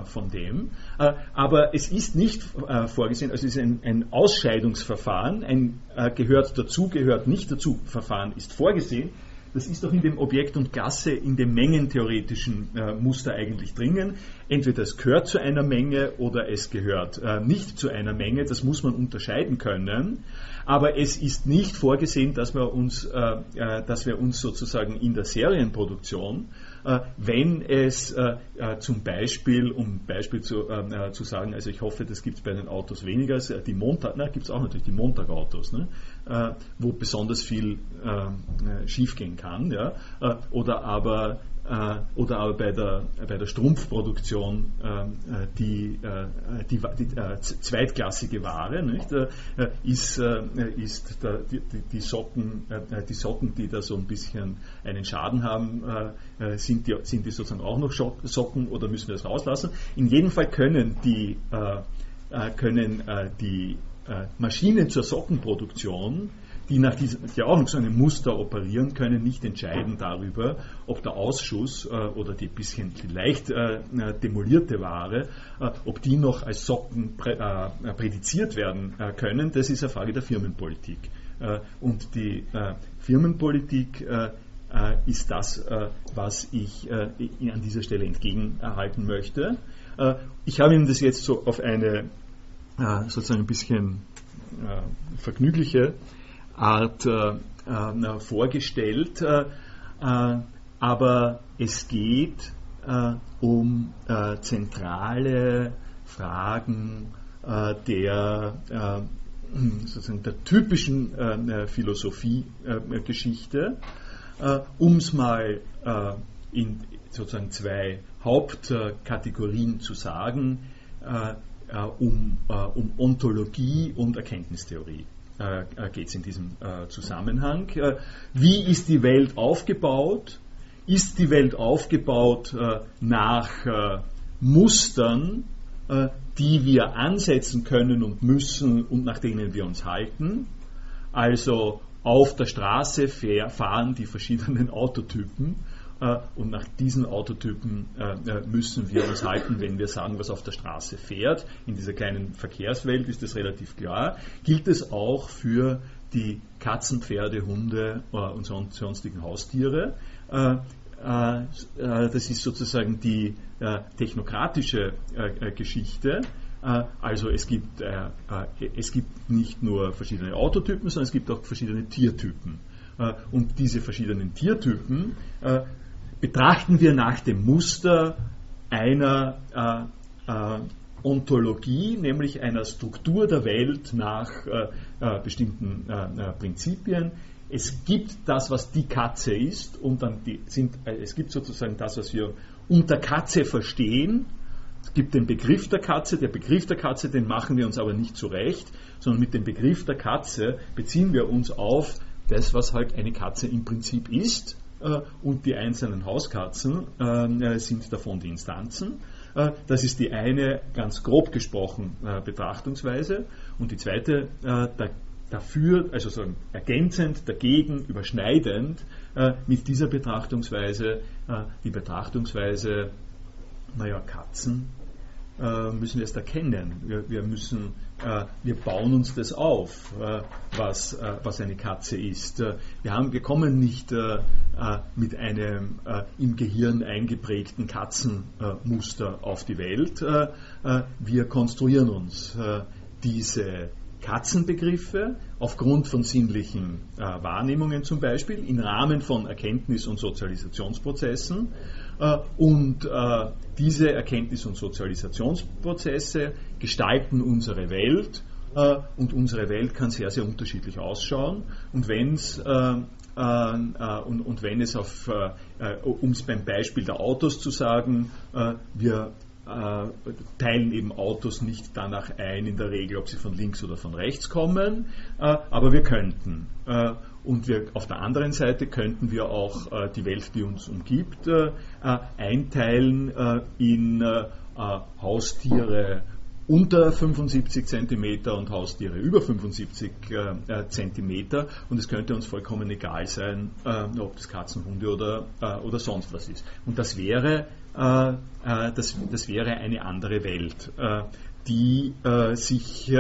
Speaker 1: von dem. Aber es ist nicht vorgesehen, also es ist ein, ein Ausscheidungsverfahren, ein gehört dazu, gehört nicht dazu Verfahren ist vorgesehen, das ist doch in dem Objekt und Klasse, in dem mengentheoretischen äh, Muster eigentlich drinnen. Entweder es gehört zu einer Menge oder es gehört äh, nicht zu einer Menge. Das muss man unterscheiden können. Aber es ist nicht vorgesehen, dass wir uns, äh, äh dass wir uns sozusagen in der Serienproduktion äh, wenn es äh, äh, zum Beispiel, um Beispiel zu, zu sagen, also ich hoffe, das gibt es bei den Autos weniger, die Montag, na, gibt es auch natürlich die Montagautos, ne, wo besonders viel schiefgehen kann, ja, oder aber äh, oder aber bei der, bei der Strumpfproduktion äh, die, äh, die, die äh, zweitklassige Ware nicht, äh, ist, äh, ist der, die, die, Socken, die Socken, die da so ein bisschen einen Schaden haben, sind, die, sind die sozusagen auch noch Socken oder müssen wir das rauslassen? In jedem Fall können die, können die Maschinen zur Sockenproduktion die nach diesem, die auch noch so einem Muster operieren können, nicht entscheiden darüber, ob der Ausschuss äh, oder die bisschen leicht äh, demolierte Ware, äh, ob die noch als Socken prä, äh, prädiziert werden äh, können. Das ist eine Frage der Firmenpolitik. Äh, und die Firmenpolitik ist das, was ich an dieser Stelle entgegenhalten möchte. ich habe Ihnen das jetzt so auf eine sozusagen ein bisschen vergnügliche Art äh, äh, vorgestellt, äh, äh, aber es geht äh, um zentrale Fragen der, sozusagen der typischen Philosophiegeschichte, um es mal in sozusagen zwei Hauptkategorien zu sagen, um, um Ontologie und Erkenntnistheorie. Äh, äh, geht es in diesem äh, Zusammenhang. wie ist die Welt aufgebaut? Ist die Welt aufgebaut nach Mustern, äh, die wir ansetzen können und müssen und nach denen wir uns halten. Also auf der Straße fahren die verschiedenen [LAUGHS] Autotypen äh, und nach diesen Autotypen äh, äh, müssen wir uns halten, wenn wir sagen, was auf der Straße fährt. In dieser kleinen Verkehrswelt ist das relativ klar. Gilt es auch für die Katzen, Pferde, Hunde und sonstigen Haustiere. Das ist sozusagen die technokratische Geschichte. Also es gibt, es gibt nicht nur verschiedene Autotypen, sondern es gibt auch verschiedene Tiertypen. Und diese verschiedenen Tiertypen betrachten wir nach dem Muster einer äh, äh, Ontologie, nämlich einer Struktur der Welt nach äh, äh bestimmten äh, äh, Prinzipien. Es gibt das, was die Katze ist, und dann die, sind, es gibt sozusagen das, was wir unter Katze verstehen. Es gibt den Begriff der Katze. Der Begriff der Katze, den machen wir uns aber nicht zurecht, sondern mit dem Begriff der Katze beziehen wir uns auf das, was halt eine Katze im Prinzip ist und die einzelnen Hauskatzen äh, sind davon die Instanzen. Äh, das ist die eine ganz grob gesprochen Betrachtungsweise. Und die zweite dafür, also so ergänzend, dagegen, überschneidend mit dieser Betrachtungsweise die Betrachtungsweise, naja, Katzen äh, müssen wir es erkennen. Wir, wir müssen, äh, wir bauen uns das auf, äh, was, äh, was eine Katze ist. Äh, wir, haben, wir kommen nicht äh, mit einem im Gehirn eingeprägten Katzenmuster auf die Welt. wir konstruieren uns diese Katzenbegriffe aufgrund von sinnlichen Wahrnehmungen zum Beispiel im Rahmen von Erkenntnis- und Sozialisationsprozessen und äh, diese Erkenntnis- und Sozialisationsprozesse gestalten unsere Welt äh, und unsere Welt kann sehr, sehr unterschiedlich ausschauen. Und, wenn's, und, und wenn es auf, um es beim Beispiel der Autos zu sagen, wir teilen eben Autos nicht danach ein, in der Regel, ob sie von links oder von rechts kommen, aber wir könnten. Und wir, auf der anderen Seite könnten wir auch äh, die Welt, die uns umgibt, äh, äh einteilen äh, in äh, Haustiere unter 75 cm und Haustiere über 75 cm. Und es könnte uns vollkommen egal sein, ob das Katzen, Hunde oder, oder sonst was ist. Und das wäre, das, das wäre eine andere Welt, die sich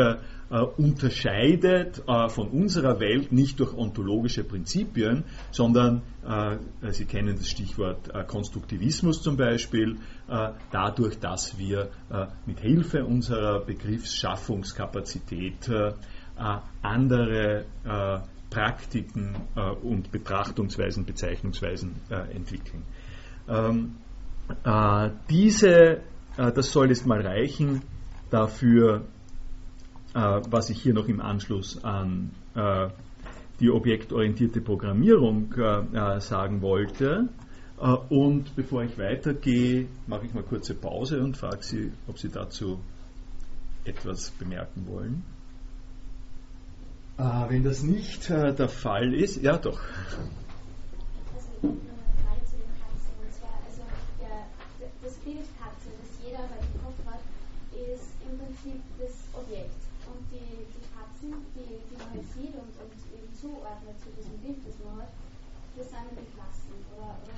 Speaker 1: äh, unterscheidet äh, von unserer Welt nicht durch ontologische Prinzipien, sondern, äh, Sie kennen das Stichwort äh, Konstruktivismus zum Beispiel, äh, dadurch, dass wir äh, mit Hilfe unserer Begriffsschaffungskapazität andere Praktiken und Betrachtungsweisen, Bezeichnungsweisen entwickeln. Ähm, diese, das soll jetzt mal reichen, dafür was ich hier noch im Anschluss an äh, die objektorientierte Programmierung äh, sagen wollte. und bevor ich weitergehe, mache ich mal kurze Pause und frage Sie, ob Sie dazu etwas bemerken wollen. wenn das nicht der Fall ist, ja doch.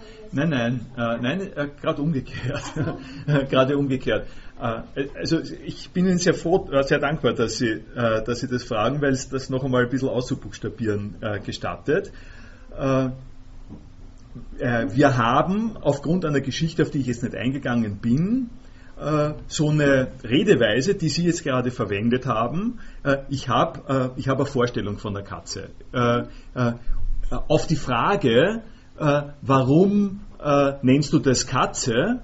Speaker 1: Also, Nein, nein, äh, nein, äh, gerade umgekehrt. [LAUGHS] gerade umgekehrt. Äh, also ich bin Ihnen sehr froh, äh, sehr dankbar, dass Sie, äh, dass Sie das fragen, weil es das noch einmal ein bisschen auszubuchstabieren äh, gestattet. wir haben aufgrund einer Geschichte, auf die ich jetzt nicht eingegangen bin, so eine Redeweise, die Sie jetzt gerade verwendet haben. ich habe ich hab eine Vorstellung von der Katze. auf die Frage, äh, warum äh, nennst du das Katze,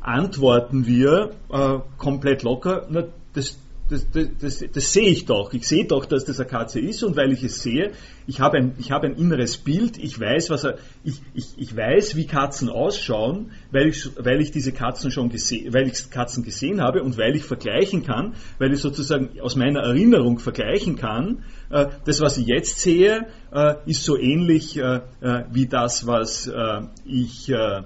Speaker 1: antworten wir äh, komplett locker, na, das, das, das, das, sehe ich doch. Ich sehe doch, dass das eine Katze ist und weil ich es sehe, ich habe ein, ich habe ein inneres Bild, ich weiß, was er, ich, ich, ich weiß, wie Katzen ausschauen, weil ich, weil ich diese Katzen schon gesehen, weil ich Katzen gesehen habe und weil ich vergleichen kann, weil ich sozusagen aus meiner Erinnerung vergleichen kann. Äh, das, was ich jetzt sehe, äh, ist so ähnlich äh, wie das, was ich äh,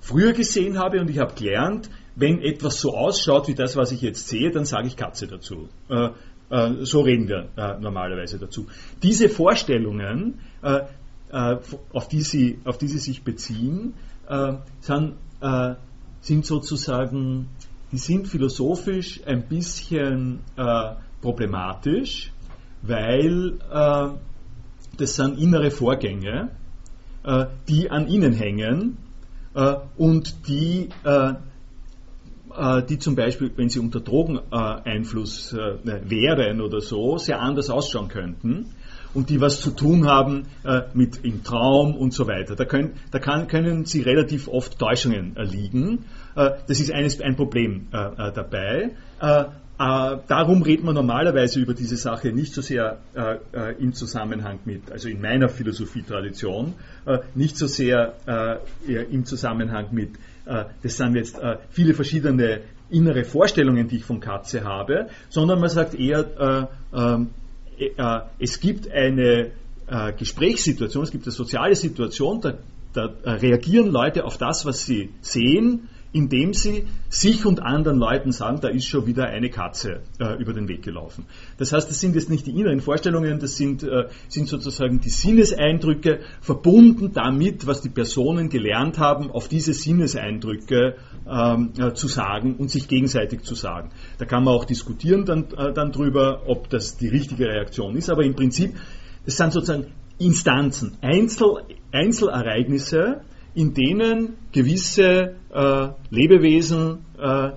Speaker 1: früher gesehen habe und ich habe gelernt, wenn etwas so ausschaut wie das, was ich jetzt sehe, dann sage ich Katze dazu. Äh, äh, so reden wir äh, normalerweise dazu. Diese Vorstellungen, äh, äh, auf, die sie, auf die sie sich beziehen, sind, sind sozusagen, die sind philosophisch ein bisschen problematisch, weil das sind innere Vorgänge, die an ihnen hängen und die äh, die zum Beispiel, wenn sie unter Drogeneinfluss äh, wären oder so, sehr anders ausschauen könnten und die was zu tun haben äh, mit im Traum und so weiter. Da, können, da kann, können sie relativ oft Täuschungen erliegen. das ist eines, ein Problem dabei. Darum redet man normalerweise über diese Sache nicht so sehr im Zusammenhang mit, also in meiner Philosophietradition, nicht so sehr im Zusammenhang mit äh, das sind jetzt äh, viele verschiedene innere Vorstellungen, die ich von Katze habe, sondern man sagt eher, äh, ähm, es gibt eine Gesprächssituation, es gibt eine soziale Situation, da, da reagieren Leute auf das, was sie sehen, indem sie sich und anderen Leuten sagen, da ist schon wieder eine Katze äh, über den Weg gelaufen. Das heißt, das sind jetzt nicht die inneren Vorstellungen, das sind, äh, sind sozusagen die Sinneseindrücke verbunden damit, was die Personen gelernt haben, auf diese Sinneseindrücke ähm, äh, zu sagen und sich gegenseitig zu sagen. Da kann man auch diskutieren dann, äh, dann drüber, ob das die richtige Reaktion ist, aber im Prinzip, das sind sozusagen Instanzen, Einzel, Einzelereignisse, in denen gewisse äh, Lebewesen äh,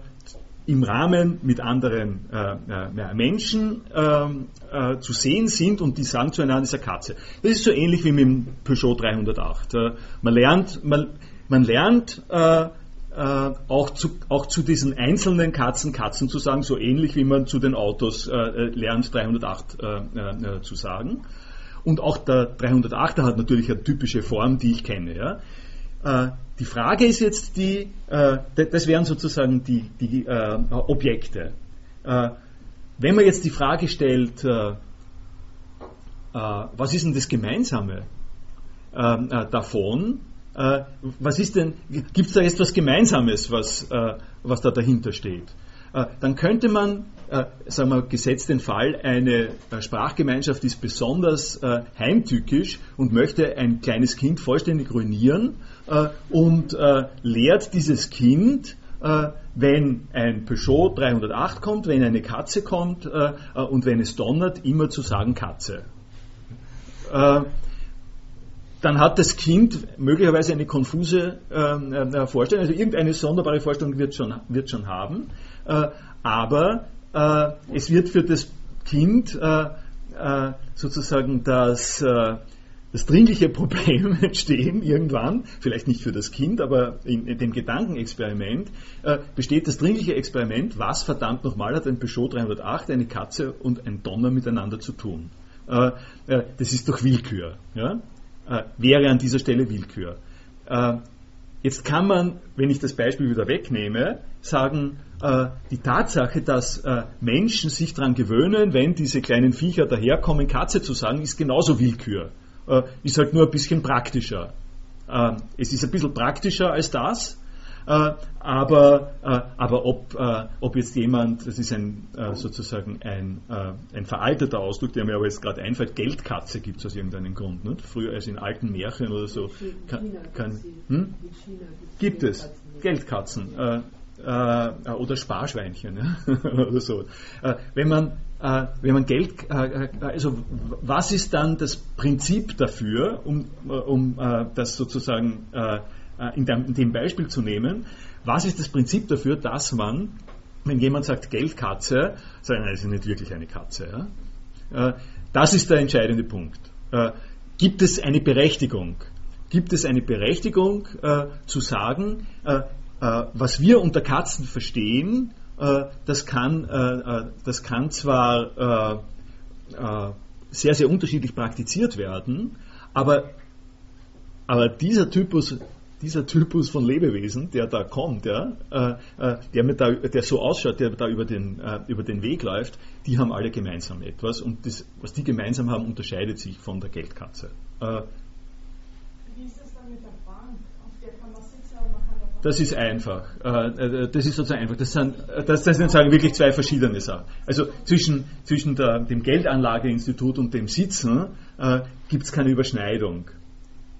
Speaker 1: im Rahmen mit anderen äh, äh Menschen ähm, äh, zu sehen sind und die sagen zueinander, das ist eine Katze. Das ist so ähnlich wie mit dem Peugeot 308. Äh, man lernt, man, man lernt auch zu, auch zu diesen einzelnen Katzen Katzen zu sagen, so ähnlich wie man zu den Autos lernt 308 zu sagen. Und auch der 308er hat natürlich eine typische Form, die ich kenne. Ja? Äh, die Frage ist jetzt die, äh, das wären sozusagen die, die äh, Objekte. Wenn man jetzt die Frage stellt, was ist denn das Gemeinsame davon? Was ist denn, gibt es da jetzt was Gemeinsames, was, was da dahinter steht? Dann könnte man äh, sagen wir, gesetzt den Fall, eine äh, Sprachgemeinschaft ist besonders äh, heimtückisch und möchte ein kleines Kind vollständig ruinieren äh, und äh, lehrt dieses Kind, äh, wenn ein Peugeot 308 kommt, wenn eine Katze kommt und wenn es donnert, immer zu sagen Katze. dann hat das Kind möglicherweise eine konfuse Vorstellung, also irgendeine sonderbare Vorstellung wird schon, wird schon haben, aber äh, es wird für das Kind äh, äh, sozusagen das, das dringliche Problem [LAUGHS] entstehen irgendwann, vielleicht nicht für das Kind, aber in, in dem Gedankenexperiment besteht das dringliche Experiment, was verdammt nochmal hat ein Peugeot 308, eine Katze und ein Donner miteinander zu tun. das ist doch Willkür. Ja? wäre an dieser Stelle Willkür. Jetzt kann man, wenn ich das Beispiel wieder wegnehme, sagen, äh, die Tatsache, dass äh, Menschen sich daran gewöhnen, wenn diese kleinen Viecher daherkommen, Katze zu sagen, ist genauso Willkür. Äh, ist halt nur ein bisschen praktischer. Äh, es ist ein bisschen praktischer als das, aber, äh, aber ob, ob jetzt jemand, das ist ein, sozusagen ein, ein veralteter Ausdruck, der mir aber jetzt gerade einfällt, Geldkatze gibt es aus irgendeinem Grund. Nicht? Früher als in alten Märchen oder so. Kann, kann, hm? Gibt es. Geldkatzen äh, oder Sparschweinchen ja, [LAUGHS] oder so. Äh, wenn man äh, wenn man Geld, äh, äh, also was ist dann das Prinzip dafür, um, äh, um das sozusagen in dem, in dem Beispiel zu nehmen, was ist das Prinzip dafür, dass man, wenn jemand sagt Geldkatze, sagt, nein, das ist nicht wirklich eine Katze. Ja? Das ist der entscheidende Punkt. Gibt es eine Berechtigung? Gibt es eine Berechtigung zu sagen, äh, was wir unter Katzen verstehen, äh, das, kann, äh, das kann zwar sehr, sehr unterschiedlich praktiziert werden, aber, aber dieser Typus dieser Typus von Lebewesen, der da kommt, ja, äh, der, mit da, der so ausschaut, der da über den, äh, über den Weg läuft, die haben alle gemeinsam etwas und das, was die gemeinsam haben, unterscheidet sich von der Geldkatze. Äh, Wie ist das dann Das ist einfach. Äh, äh, das ist sozusagen einfach. Das sind, das, das sind sagen wirklich zwei verschiedene Sachen. Also zwischen, zwischen der, dem Geldanlageinstitut und dem Sitzen äh, gibt es keine Überschneidung.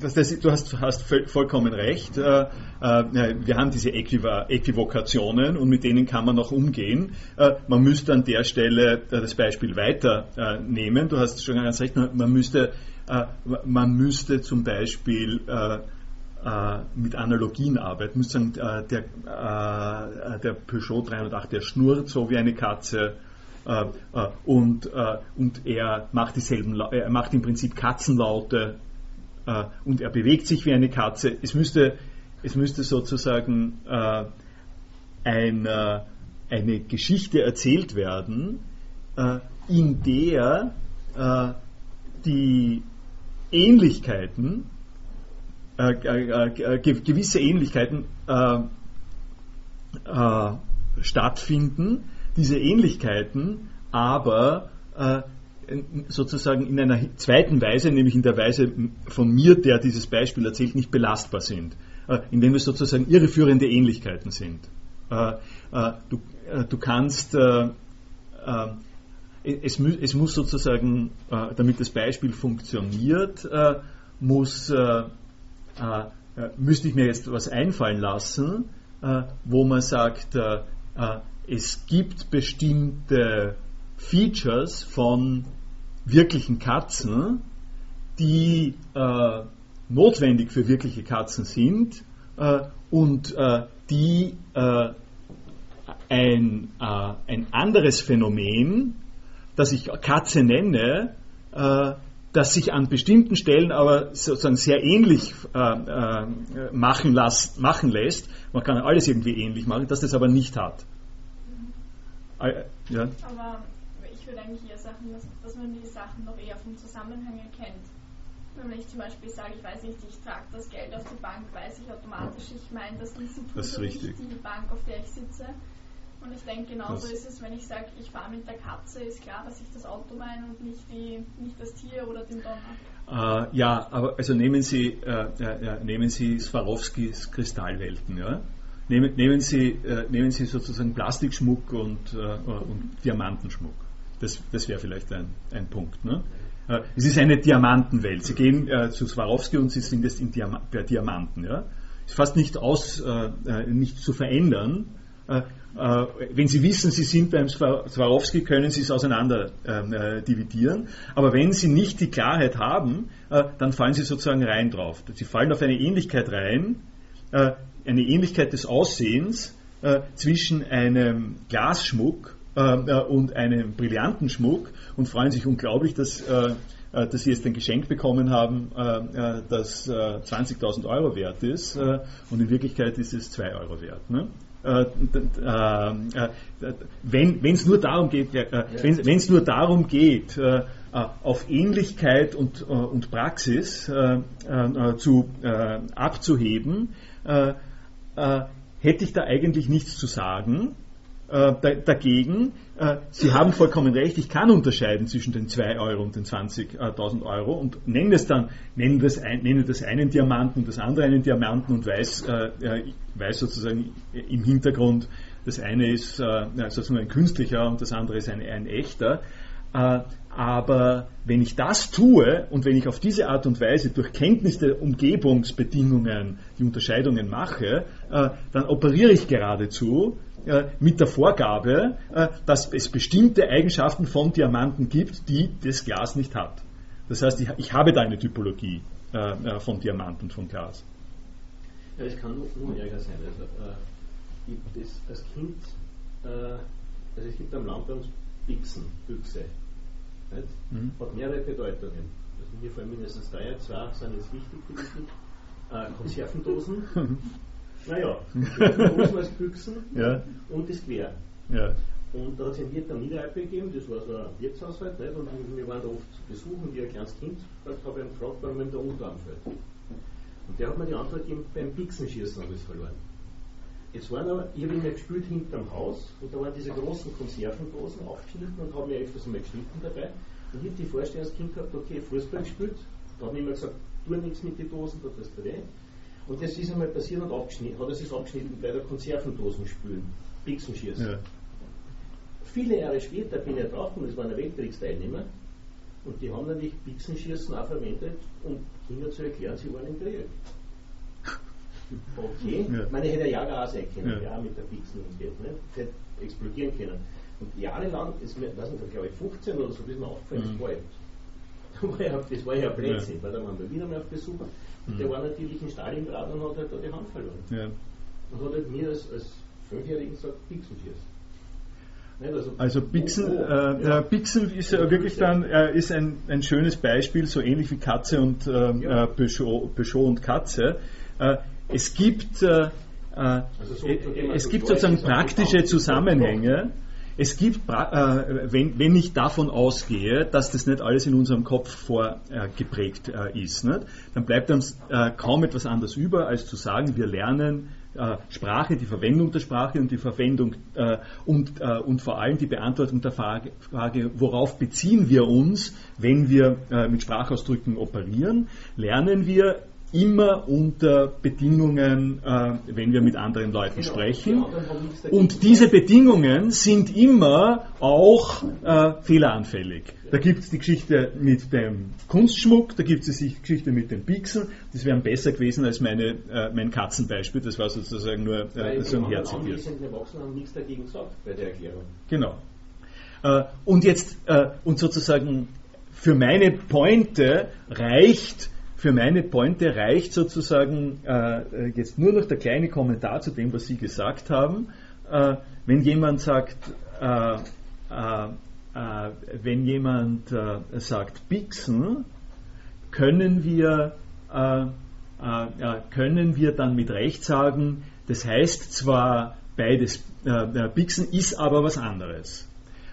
Speaker 1: das, das, du hast, hast, vollkommen recht. Äh, äh, wir haben diese Äquivokationen und mit denen kann man auch umgehen. Äh, man müsste an der Stelle das Beispiel weiternehmen. Du hast schon ganz recht, man müsste, man müsste zum Beispiel mit Analogien arbeiten. Müsste sagen, der, der Peugeot 308, der schnurrt so wie eine Katze äh, äh, und, äh, und er macht dieselben, er macht im Prinzip Katzenlaute und er bewegt sich wie eine Katze. Es müsste, es müsste sozusagen ein, eine Geschichte erzählt werden, in der die Ähnlichkeiten, gewisse Ähnlichkeiten stattfinden, diese Ähnlichkeiten aber äh, sozusagen in einer zweiten Weise, nämlich in der Weise von mir, der dieses Beispiel erzählt, nicht belastbar sind, äh, indem es sozusagen irreführende Ähnlichkeiten sind. Äh, äh du, äh, du, kannst, äh, es, es, muss sozusagen, damit das Beispiel funktioniert, muss, müsste ich mir jetzt was einfallen lassen, wo man sagt, es gibt bestimmte Features von wirklichen Katzen, die äh, notwendig für wirkliche Katzen sind äh, und äh, die äh, ein, äh, ein anderes Phänomen, das ich Katze nenne, äh, das sich an bestimmten Stellen aber sozusagen sehr ähnlich machen, las, machen lässt, man kann alles irgendwie ähnlich machen, dass das aber nicht hat.
Speaker 2: Ja. Aber ich würde eigentlich eher sagen, dass, dass man die Sachen noch eher vom Zusammenhang erkennt. Wenn ich zum Beispiel sage, ich weiß nicht, ich trage das Geld auf die Bank, weiß ich automatisch, ich meine das Institut
Speaker 1: das
Speaker 2: nicht die Bank, auf der ich sitze. Und ich denke, genauso das ist es, wenn ich sage, ich fahre mit der Katze, ist klar, dass ich das Auto meine und nicht, die, nicht das Tier oder den
Speaker 1: Donner. Äh, ja, aber also nehmen Sie, äh, äh, nehmen Sie Swarovskis Kristallwelten, ja? Nehmen, nehmen, Sie, äh, nehmen Sie sozusagen Plastikschmuck und, äh, und Diamantenschmuck. Das, das wäre vielleicht ein, ein Punkt. Ne? Äh, es ist eine Diamantenwelt. Sie gehen äh, zu Swarovski und Sie sind jetzt in Diama bei Diamanten. Ja? Ist fast nicht, aus, äh, äh, nicht zu verändern. wenn Sie wissen, Sie sind beim Swarovski, können Sie es auseinander ähm, dividieren. Aber wenn Sie nicht die Klarheit haben, dann fallen Sie sozusagen rein drauf. Sie fallen auf eine Ähnlichkeit rein, eine Ähnlichkeit des Aussehens äh, zwischen einem Glasschmuck äh, äh und einem brillanten Schmuck und freuen sich unglaublich, dass, äh, äh dass sie jetzt ein Geschenk bekommen haben, äh, das 20.000 Euro wert ist und in Wirklichkeit ist es 2 Euro wert. Ne? wenn es nur darum geht, wenn es nur darum geht, auf Ähnlichkeit und, und Praxis zu, abzuheben, äh, hätte ich da eigentlich nichts zu sagen. Äh, da, dagegen, äh, Sie haben vollkommen recht, ich kann unterscheiden zwischen den 2 Euro und den 20.000 Euro und nenne es dann, nenne das, ein, nenne das einen Diamanten und das andere einen Diamanten und weiß, äh, weiß sozusagen im Hintergrund, das eine ist äh, sozusagen ein künstlicher und das andere ist ein, ein echter. Äh, aber wenn ich das tue und wenn ich auf diese Art und Weise durch Kenntnis der Umgebungsbedingungen die Unterscheidungen mache, äh, dann operiere ich geradezu äh, mit der Vorgabe, dass es bestimmte Eigenschaften von Diamanten gibt, die das Glas nicht hat. Das heißt, ich, habe da eine Typologie von Diamant und von Glas.
Speaker 3: Ja, es kann nur, nur Ärger sein. Also, äh, das, als Kind, äh, also es gibt am Land bei uns Bixen, Büchse. Mhm. Hat mehrere Bedeutungen. Also mir fallen mindestens drei, zwei sind jetzt wichtig für mich. Äh, Konservendosen, [LAUGHS] Naja, [LAUGHS] das Büchsen
Speaker 1: ja.
Speaker 3: und das Quer.
Speaker 1: Ja.
Speaker 3: Und da hat es ein Wirt am Niederalpe gegeben, das war so ein Wirtshaushalt, nicht? und wir waren da oft zu besuchen, wie ein kleines Kind, da habe ich ihn gefragt, warum ihm der Unter anfällt. Und der hat mir die Antwort gegeben, beim Pixenschießen habe ich es verloren. Jetzt waren aber, ich habe ihn gespielt hinterm Haus und da waren diese großen Konservendosen aufgeschnitten und habe mir öfters einmal geschnitten dabei. Und ich habe die Vorstellung als Kind gehabt, okay, Fußball gespielt, da habe ich immer gesagt, tu nichts mit den Dosen, da tust du weh. Und das ist einmal passiert und abgeschnitten, hat er sich abgeschnitten bei der Konservendosen spülen, Pixenschießen. Ja. Viele Jahre später bin ich drauf und es waren Weltkriegsteilnehmer und die haben natürlich Pixenschießen auch verwendet, um Kindern zu erklären, sie waren im Krieg. [LAUGHS] Okay, ja. meine, ich hätte ja Jager auch sein können, ja. ja, mit der Pixen und geht, ne? hätte explodieren können. Und jahrelang ist mir, weiß nicht, glaube ich 15 oder so, bis mir aufgefallen, mhm. das war [LAUGHS] das war ja Blödsinn, ja. weil da waren wir wieder mal auf Besuch. Und mhm. der war natürlich in Stalingrad und hat halt da die Hand verloren. Ja. Und hat halt mir als, als Fünfjährigen gesagt, Pixenschieß.
Speaker 1: Also, also Pixen, oh, oh, äh, ja. Pixen ist ja wirklich dann äh, ist ein, ein schönes Beispiel, so ähnlich wie Katze und ähm, ja. Äh, Peugeot, Peugeot und Katze. Äh, es gibt, äh, also so, es gibt sozusagen praktische Zusammenhänge es gibt, äh, wenn, ich davon ausgehe, dass das nicht alles in unserem Kopf vorgeprägt äh, ist, dann bleibt uns äh, kaum etwas anderes über, als zu sagen, wir lernen Sprache, die Verwendung der Sprache und die Verwendung und, und vor allem die Beantwortung der Frage, worauf beziehen wir uns, wenn wir mit Sprachausdrücken operieren, lernen wir immer unter Bedingungen, äh, wenn wir mit anderen Leuten genau. sprechen. Und diese Bedingungen sind immer auch äh, fehleranfällig. Da gibt es die Geschichte mit dem Kunstschmuck, da gibt es die Geschichte mit den Pixeln. Das wären besser gewesen als meine, äh, mein Katzenbeispiel. Das war sozusagen nur äh, so ein Herzchen. Die Erwachsenen haben nichts dagegen gesagt bei der Erklärung. Genau. Äh, und jetzt, äh, und sozusagen für meine Pointe reicht für meine Pointe reicht sozusagen äh, jetzt nur noch der kleine Kommentar zu dem, was Sie gesagt haben. Äh, wenn jemand sagt, äh, äh, äh wenn jemand äh, sagt Bixen, können wir, können wir dann mit Recht sagen, das heißt zwar beides, Bixen ist aber was anderes.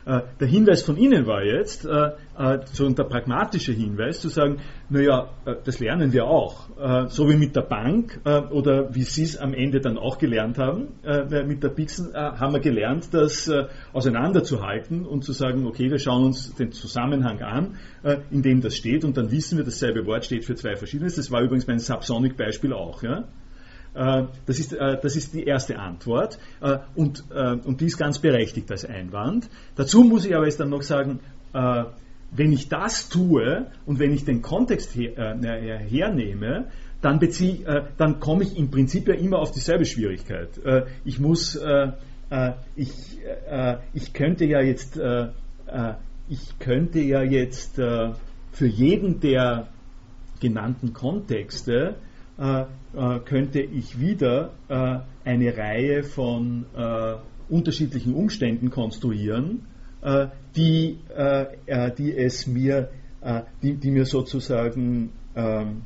Speaker 1: Äh, der Hinweis von Ihnen war jetzt, äh, äh, so der pragmatische Hinweis, zu sagen, naja, das lernen wir auch. So wie mit der Bank oder wie Sie es am Ende dann auch gelernt haben, mit der Pixen haben wir gelernt, das auseinanderzuhalten und zu sagen, okay, wir schauen uns den Zusammenhang an, in dem das steht und dann wissen wir, dasselbe Wort steht für zwei verschiedene. Das war übrigens mein Subsonic-Beispiel auch. Ja? Äh, das ist, äh, das ist die erste Antwort äh, und, und die ist ganz berechtigt als Einwand. Dazu muss ich aber jetzt dann noch sagen, wenn ich das tue und wenn ich den Kontext her, hernehme, dann, bezieh, dann komme ich im Prinzip ja immer auf dieselbe Schwierigkeit. ich muss, ich, ich könnte ja jetzt, ich könnte ja jetzt für jeden der genannten Kontexte könnte ich wieder äh, eine Reihe von unterschiedlichen Umständen konstruieren, die, die es mir, die, die mir sozusagen ähm,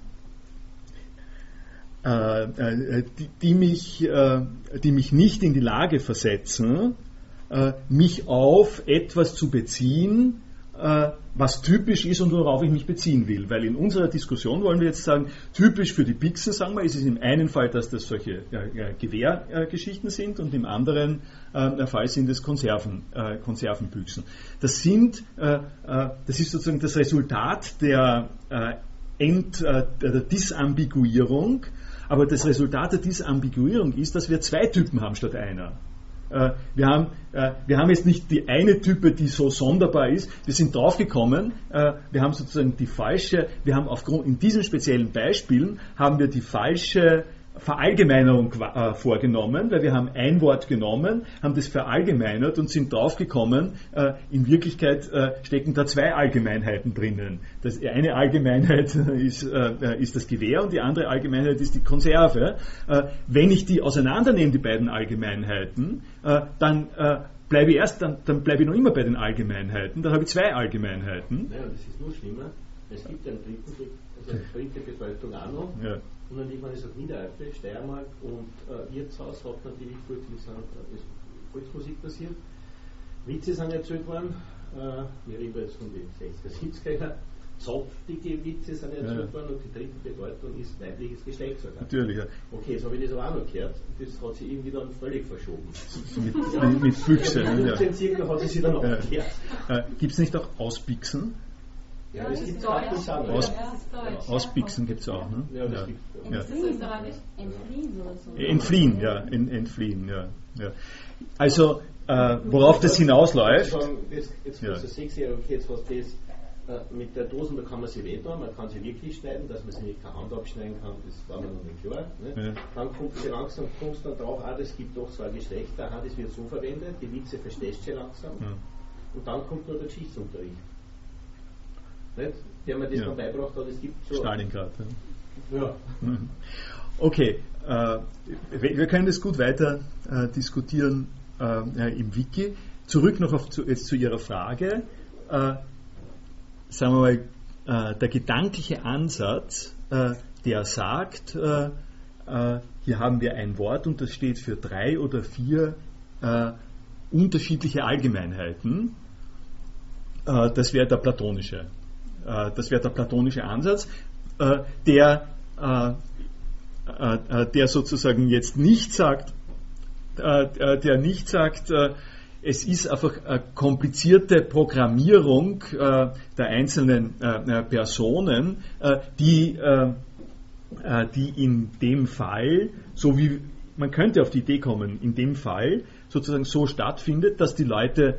Speaker 1: die, die, mich, die mich nicht in die Lage versetzen, mich auf etwas zu beziehen, äh, was typisch ist und worauf ich mich beziehen will. Weil in unserer Diskussion wollen wir jetzt sagen, typisch für die Pixen, sagen wir, ist es im einen Fall, dass das solche äh, Gewehrgeschichten sind und im anderen äh, Fall sind es Konserven, äh, Konservenbüchsen. Das sind, äh, äh, das ist sozusagen das Resultat der, Ent, der Disambiguierung, aber das Resultat der Disambiguierung ist, dass wir zwei Typen haben statt einer. Äh, wir haben, äh, wir haben jetzt nicht die eine Type, die so sonderbar ist. Wir sind draufgekommen, äh, wir haben sozusagen die falsche, wir haben aufgrund, in diesen speziellen Beispielen haben wir die falsche Verallgemeinerung äh, vorgenommen, weil wir haben ein Wort genommen, haben das verallgemeinert und sind draufgekommen, äh, in Wirklichkeit äh, stecken da zwei Allgemeinheiten drinnen. Das eine Allgemeinheit [LAUGHS] ist, ist das Gewehr und die andere Allgemeinheit ist die Konserve. Wenn ich die auseinandernehme, die beiden Allgemeinheiten, dann bleibe ich erst, dann, dann bleibe ich noch immer bei den Allgemeinheiten, dann habe ich zwei Allgemeinheiten.
Speaker 3: Naja, das ist nur schlimmer. Es gibt einen dritten, also eine dritte Bedeutung auch noch. Ja Und dann irgendwann ist auch Niedereifel, Steiermark und äh, Wirtshaus hat natürlich gut äh, Volksmusik passiert. Witze sind erzählt worden, äh, wir reden jetzt von den 60er, 70er Jahren. Zopfige Witze sind erzählt ja. worden und die dritte Bedeutung ist weibliches Geschlecht sogar.
Speaker 1: Natürlich, ja.
Speaker 3: Okay, jetzt habe ich das aber auch noch gehört. Das hat sich irgendwie dann völlig verschoben.
Speaker 1: mit, ja. mit Füchse. [LAUGHS]
Speaker 3: Ja, 15 circa hat sie sich dann auch ja.
Speaker 1: gekehrt. Äh, Gibt es nicht auch Ausbixen?
Speaker 3: Ja, das gibt es auch.
Speaker 1: Aus, Ausbixen gibt es auch. Ne?
Speaker 3: Ja, das gibt
Speaker 4: es. Ja. Entfliehen oder so.
Speaker 1: Entfliehen, ja. Entfliehen, ja. ja. Also, äh, worauf das hinausläuft.
Speaker 3: Jetzt, jetzt ja. so sechsjährige, okay, jetzt was das äh, mit der Dosen, da kann man sie wehtun, man kann sie wirklich schneiden, dass man sie nicht per Hand abschneiden kann, das war mir noch nicht klar. Ne? Ja. Dann kommt sie langsam, kommst dann drauf, ah, es gibt doch zwei Geschlechter, ah, das wird so verwendet, die Witze verstehst du langsam. Ja. Und dann kommt nur der Geschichtsunterricht. Nicht? Der mir das ja. dann beibracht hat, es gibt so.
Speaker 1: Stalingrad.
Speaker 3: Ja. ja.
Speaker 1: Okay, äh, wir können das gut weiter äh, diskutieren äh, im Wiki. Zurück noch auf, zu, jetzt zu Ihrer Frage. Äh, sagen wir mal, äh, der gedankliche Ansatz, äh, der sagt, hier haben wir ein Wort und das steht für drei oder vier unterschiedliche Allgemeinheiten, das wäre der platonische. Das wäre der platonische Ansatz, der, der sozusagen jetzt nicht sagt, der nicht sagt, es ist einfach eine komplizierte Programmierung äh, der einzelnen äh, äh Personen, äh, die, äh, äh, die in dem Fall, so wie man könnte auf die Idee kommen, in dem Fall sozusagen so stattfindet, dass die Leute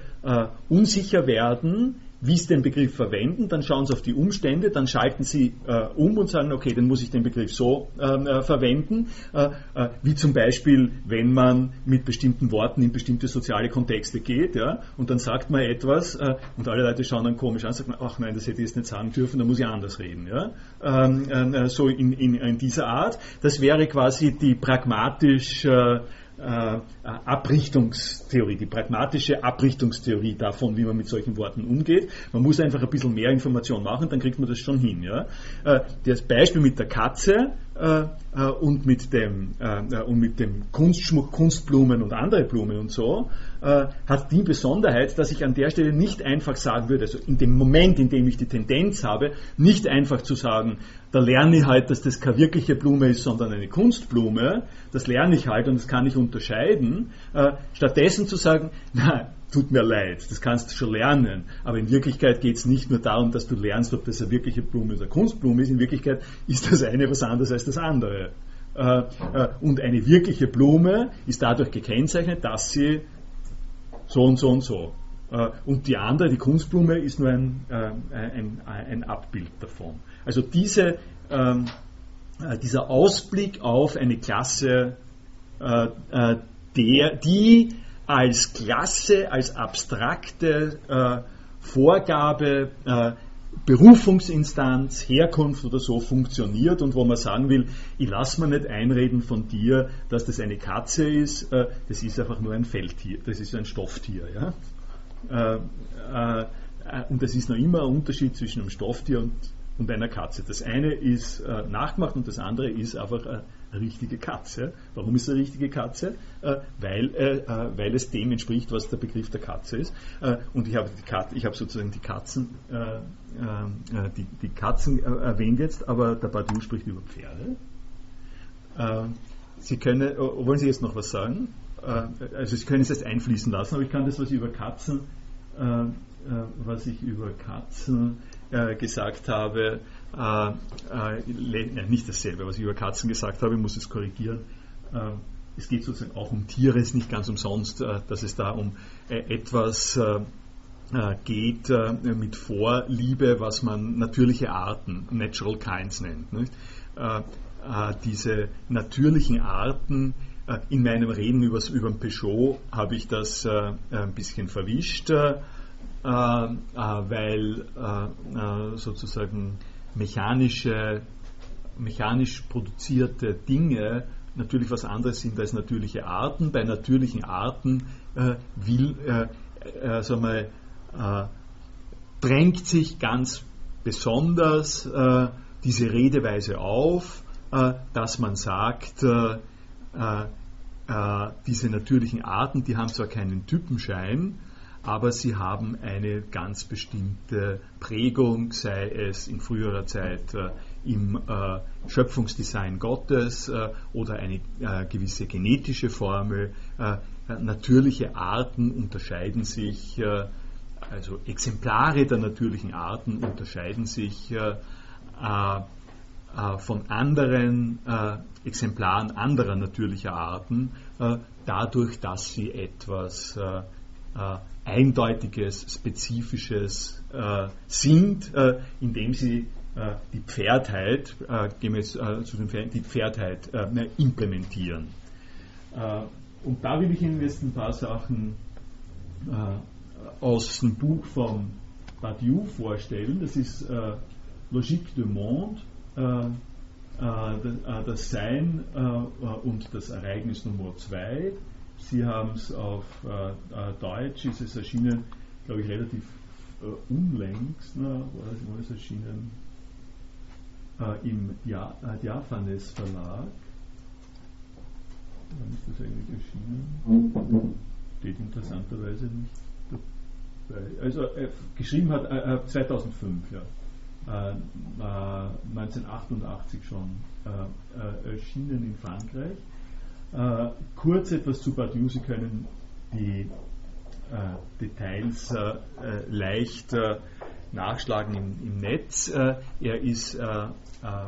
Speaker 1: unsicher werden, wie sie den Begriff verwenden, dann schauen sie auf die Umstände, dann schalten sie äh, um und sagen, okay, dann muss ich den Begriff so ähm, äh, verwenden, äh, äh, wie zum Beispiel, wenn man mit bestimmten Worten in bestimmte soziale Kontexte geht, ja, und dann sagt man etwas äh, und alle Leute schauen dann komisch an, sagen, ach nein, das hätte ich jetzt nicht sagen dürfen, da muss ich anders reden, ja, ähm, äh, so in, in, in, dieser Art. Das wäre quasi die pragmatisch äh, Abrichtungstheorie, die pragmatische Abrichtungstheorie davon, wie man mit solchen Worten umgeht. Man muss einfach ein bisschen mehr Information machen, dann kriegt man das schon hin. Ja? Äh, das Beispiel mit der Katze und mit dem, äh, und mit dem Kunstschmuck, Kunstblumen und andere Blumen und so, hat die Besonderheit, dass ich an der Stelle nicht einfach sagen würde, also in dem Moment, in dem ich die Tendenz habe, nicht einfach zu sagen, da lerne ich halt, dass das keine wirkliche Blume ist, sondern eine Kunstblume, das lerne ich halt und das kann ich unterscheiden, stattdessen zu sagen, [LAUGHS] na, tut mir leid, das kannst du schon lernen. Aber in Wirklichkeit geht es nicht nur darum, dass du lernst, ob das eine wirkliche Blume oder Kunstblume ist. In Wirklichkeit ist das eine was anderes als das andere. Äh, äh, und eine wirkliche Blume ist dadurch gekennzeichnet, dass sie so und so und so. Äh, und die andere, die Kunstblume, ist nur ein, ein, ein Abbild davon. Also diese, ähm, dieser Ausblick auf eine Klasse, der, die als Klasse, als abstrakte äh, Vorgabe, äh, Berufungsinstanz, Herkunft oder so funktioniert und wo man sagen will, ich lasse mir nicht einreden von dir, dass das eine Katze ist, äh, das ist einfach nur ein Feldtier, das ist ein Stofftier. Ja? Äh, äh, und das ist noch immer ein Unterschied zwischen einem Stofftier und, und einer Katze. Das eine ist äh, nachgemacht und das andere ist einfach richtige Katze. Warum ist es eine richtige Katze? Äh, weil, äh, äh, weil es dem entspricht, was der Begriff der Katze ist. Äh, und ich habe hab sozusagen die Katzen, äh, äh, die, die, Katzen erwähnt jetzt, aber der Badiou spricht über Pferde. Sie können, wollen Sie jetzt noch was sagen? also Sie können es jetzt einfließen lassen, aber ich kann das, was ich über Katzen, was ich über Katzen gesagt habe, äh, äh, nicht dasselbe, was ich über Katzen gesagt habe, ich muss es korrigieren. Äh, es geht sozusagen auch um Tiere, es ist nicht ganz umsonst, äh, dass es da um äh, etwas äh, geht mit Vorliebe, was man natürliche Arten, Natural Kinds nennt. diese natürlichen Arten, in meinem Reden über, über den Peugeot habe ich das ein bisschen verwischt, weil sozusagen mechanische, mechanisch produzierte Dinge natürlich was anderes sind als natürliche Arten. Bei natürlichen Arten äh, will, äh, äh, sagen wir, äh, drängt sich ganz besonders äh, diese Redeweise auf, dass man sagt, diese natürlichen Arten, die haben zwar keinen Typenschein, aber sie haben eine ganz bestimmte Prägung, sei es in früherer Zeit äh, im äh, Schöpfungsdesign Gottes äh, oder eine äh, gewisse genetische Formel. Äh, natürliche Arten unterscheiden sich, äh, also Exemplare der natürlichen Arten unterscheiden sich von anderen Exemplaren anderer natürlicher Arten dadurch, dass sie etwas Eindeutiges, Spezifisches äh, sind, äh, indem sie äh, die Pferdheit, äh, gehen wir jetzt äh, zu den Pferden, die Pferdheit äh, implementieren. und da will ich Ihnen jetzt ein paar Sachen aus dem Buch von Badiou vorstellen. Das ist Logique du Monde, das Sein und das Ereignis Nummer 2 Sie haben es auf äh, äh, Deutsch, ist es erschienen, glaube ich, relativ äh, unlängst, ne, war, es, erschienen äh, im ja, äh, Diaphanes Verlag. Wann ist das eigentlich erschienen? Steht interessanterweise nicht dabei. Also äh, geschrieben hat 2005, ja. 1988 schon erschienen in Frankreich. Äh, kurz etwas zu Badiou. Sie können die äh, Details äh, äh leicht äh, nachschlagen im, im Netz. Äh, er ist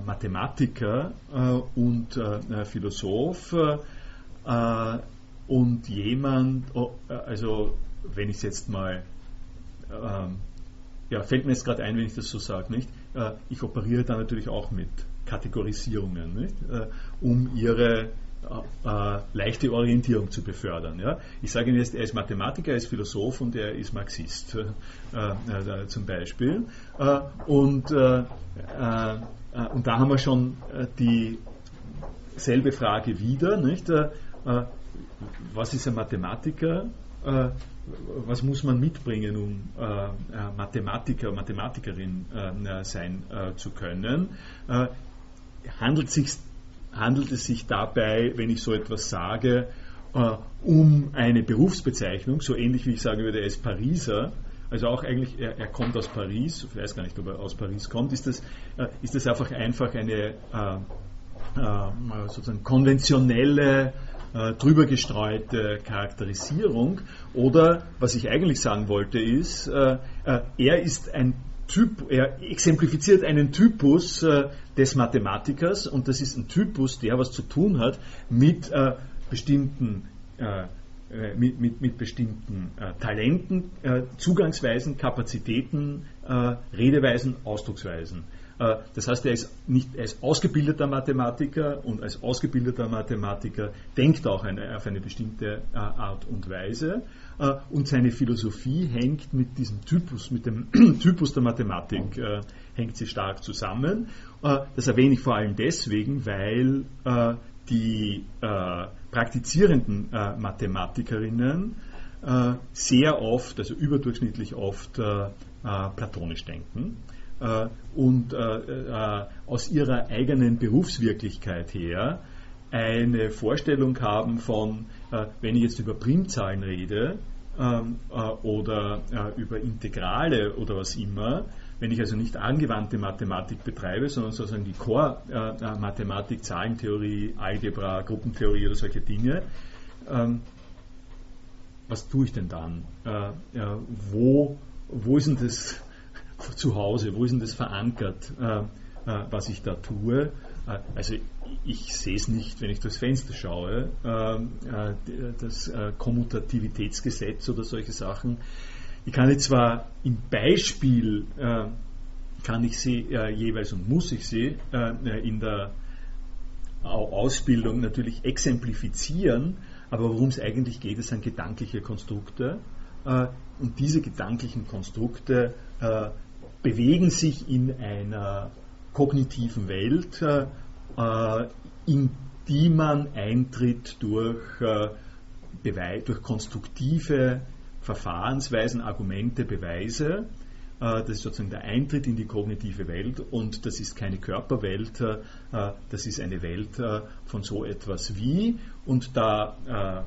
Speaker 1: Mathematiker und Philosoph und jemand, oh, also wenn ich es jetzt mal, ähm, ja, fällt mir jetzt gerade ein, wenn ich das so sage, nicht? ich operiere da natürlich auch mit Kategorisierungen, nicht? um ihre äh, leichte Orientierung zu befördern. Ja? Ich sage Ihnen jetzt, er ist Mathematiker, er ist Philosoph und er ist Marxist äh, äh, zum Beispiel. Äh, und, äh, äh, und da haben wir schon dieselbe Frage wieder. Nicht? was ist ein Mathematiker? was muss man mitbringen, um Mathematiker, Mathematikerin sein zu können? handelt es sich handelt es sich dabei, wenn ich so etwas sage, äh, um eine Berufsbezeichnung, so ähnlich wie ich sagen würde, er ist Pariser, also auch eigentlich, er, er, kommt aus Paris, ich weiß gar nicht, ob er aus Paris kommt, ist das, äh, ist das einfach einfach eine äh, äh sozusagen konventionelle, äh, drüber gestreute Charakterisierung? Oder was ich eigentlich sagen wollte ist, äh, er ist ein Typ, er exemplifiziert einen Typus äh, des Mathematikers und das ist ein Typus, der was zu tun hat mit äh, bestimmten äh, äh mit, mit, mit, bestimmten äh, Talenten, äh, Zugangsweisen, Kapazitäten, Redeweisen, Ausdrucksweisen. Das heißt, er ist, nicht, ist ausgebildeter Mathematiker und als ausgebildeter Mathematiker denkt auch eine, auf eine bestimmte Art und Weise und seine Philosophie hängt mit diesem Typus, mit dem [CLEARS THROAT] Typus der Mathematik, äh, hängt sie stark zusammen. Äh, das erwähne ich vor allem deswegen, weil die praktizierenden Mathematikerinnen sehr oft, also überdurchschnittlich oft, platonisch denken und aus ihrer eigenen Berufswirklichkeit her eine Vorstellung haben von, wenn ich jetzt über Primzahlen rede, ähm, äh, oder äh, über Integrale oder was immer, wenn ich also nicht angewandte Mathematik betreibe, sondern sozusagen die Core-Mathematik, äh, Zahlentheorie, Algebra, Gruppentheorie oder solche Dinge, ähm, was tue ich denn dann? Äh, wo, wo ist denn das [LAUGHS] zu Hause? Wo ist denn das verankert, äh, äh, was ich da tue? also ich sehe es nicht, wenn ich durchs Fenster schaue, ähm, äh, das äh, Kommutativitätsgesetz oder solche Sachen. Ich kann jetzt zwar im Beispiel, äh, kann ich sie jeweils und muss ich sie in der Ausbildung natürlich exemplifizieren, aber worum es eigentlich geht, sind gedankliche Konstrukte. Und diese gedanklichen Konstrukte bewegen sich in einer kognitiven Welt, in die man eintritt durch, äh, durch konstruktive Verfahrensweisen, Argumente, Beweise. Das ist sozusagen der Eintritt in die kognitive Welt und das ist keine Körperwelt, das ist eine Welt von so etwas wie und da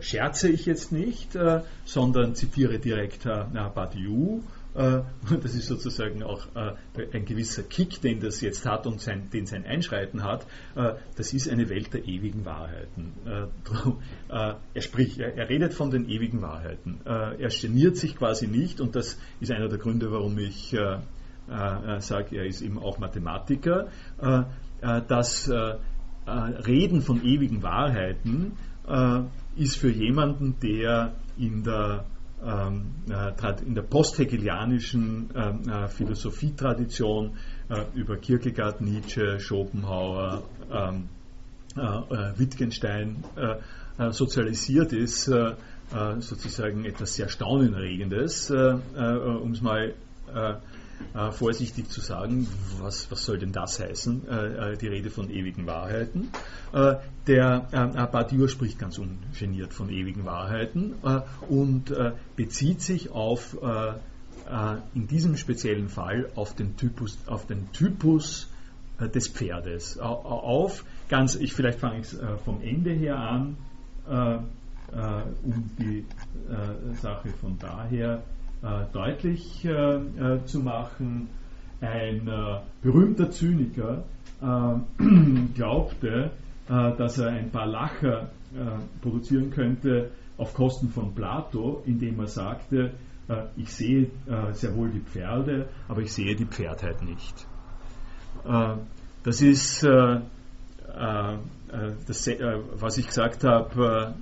Speaker 1: scherze ich jetzt nicht, sondern zitiere direkt Badiou, äh, [LAUGHS] das ist sozusagen auch äh, ein gewisser Kick, den das jetzt hat und sein, den sein Einschreiten hat. Äh, das ist eine Welt der ewigen Wahrheiten. Er spricht, er redet von den ewigen Wahrheiten. Er geniert sich quasi nicht und das ist einer der Gründe, warum ich sage, er ist eben auch Mathematiker. Das Reden von ewigen Wahrheiten ist für jemanden, der in der äh, in der posthegelianischen ähm, äh, Philosophietradition äh, über Kierkegaard, Nietzsche, Schopenhauer, ähm, Wittgenstein sozialisiert ist, sozusagen etwas sehr Staunenerregendes, um es mal äh, vorsichtig zu sagen, was, was soll denn das heißen, äh, äh die Rede von ewigen Wahrheiten. Äh, der äh, Badiou spricht ganz ungeniert von ewigen Wahrheiten äh, und bezieht sich auf, in diesem speziellen Fall auf den Typus, auf den Typus des Pferdes. Auf ganz, ich vielleicht fange ich vom Ende her an, um die Sache von daher äh, deutlich äh, äh, zu machen. Ein berühmter Zyniker [CLEARS THROAT] glaubte, dass er ein paar Lacher produzieren könnte auf Kosten von Plato, indem er sagte, ich sehe sehr wohl die Pferde, aber ich sehe die Pferdheit nicht. Das ist das, was ich gesagt habe,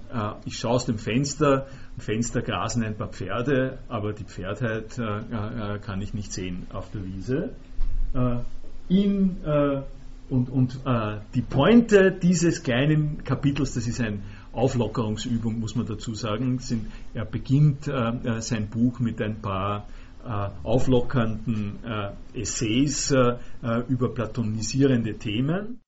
Speaker 1: ich schaue aus dem Fenster im Fenster grasen ein paar Pferde, aber die Pferdheit äh, äh, kann ich nicht sehen auf der Wiese. Äh, in, äh, und und äh, die Pointe dieses kleinen Kapitels, das ist eine Auflockerungsübung, muss man dazu sagen, sind, er beginnt äh, sein Buch mit ein paar auflockernden Essays über platonisierende Themen.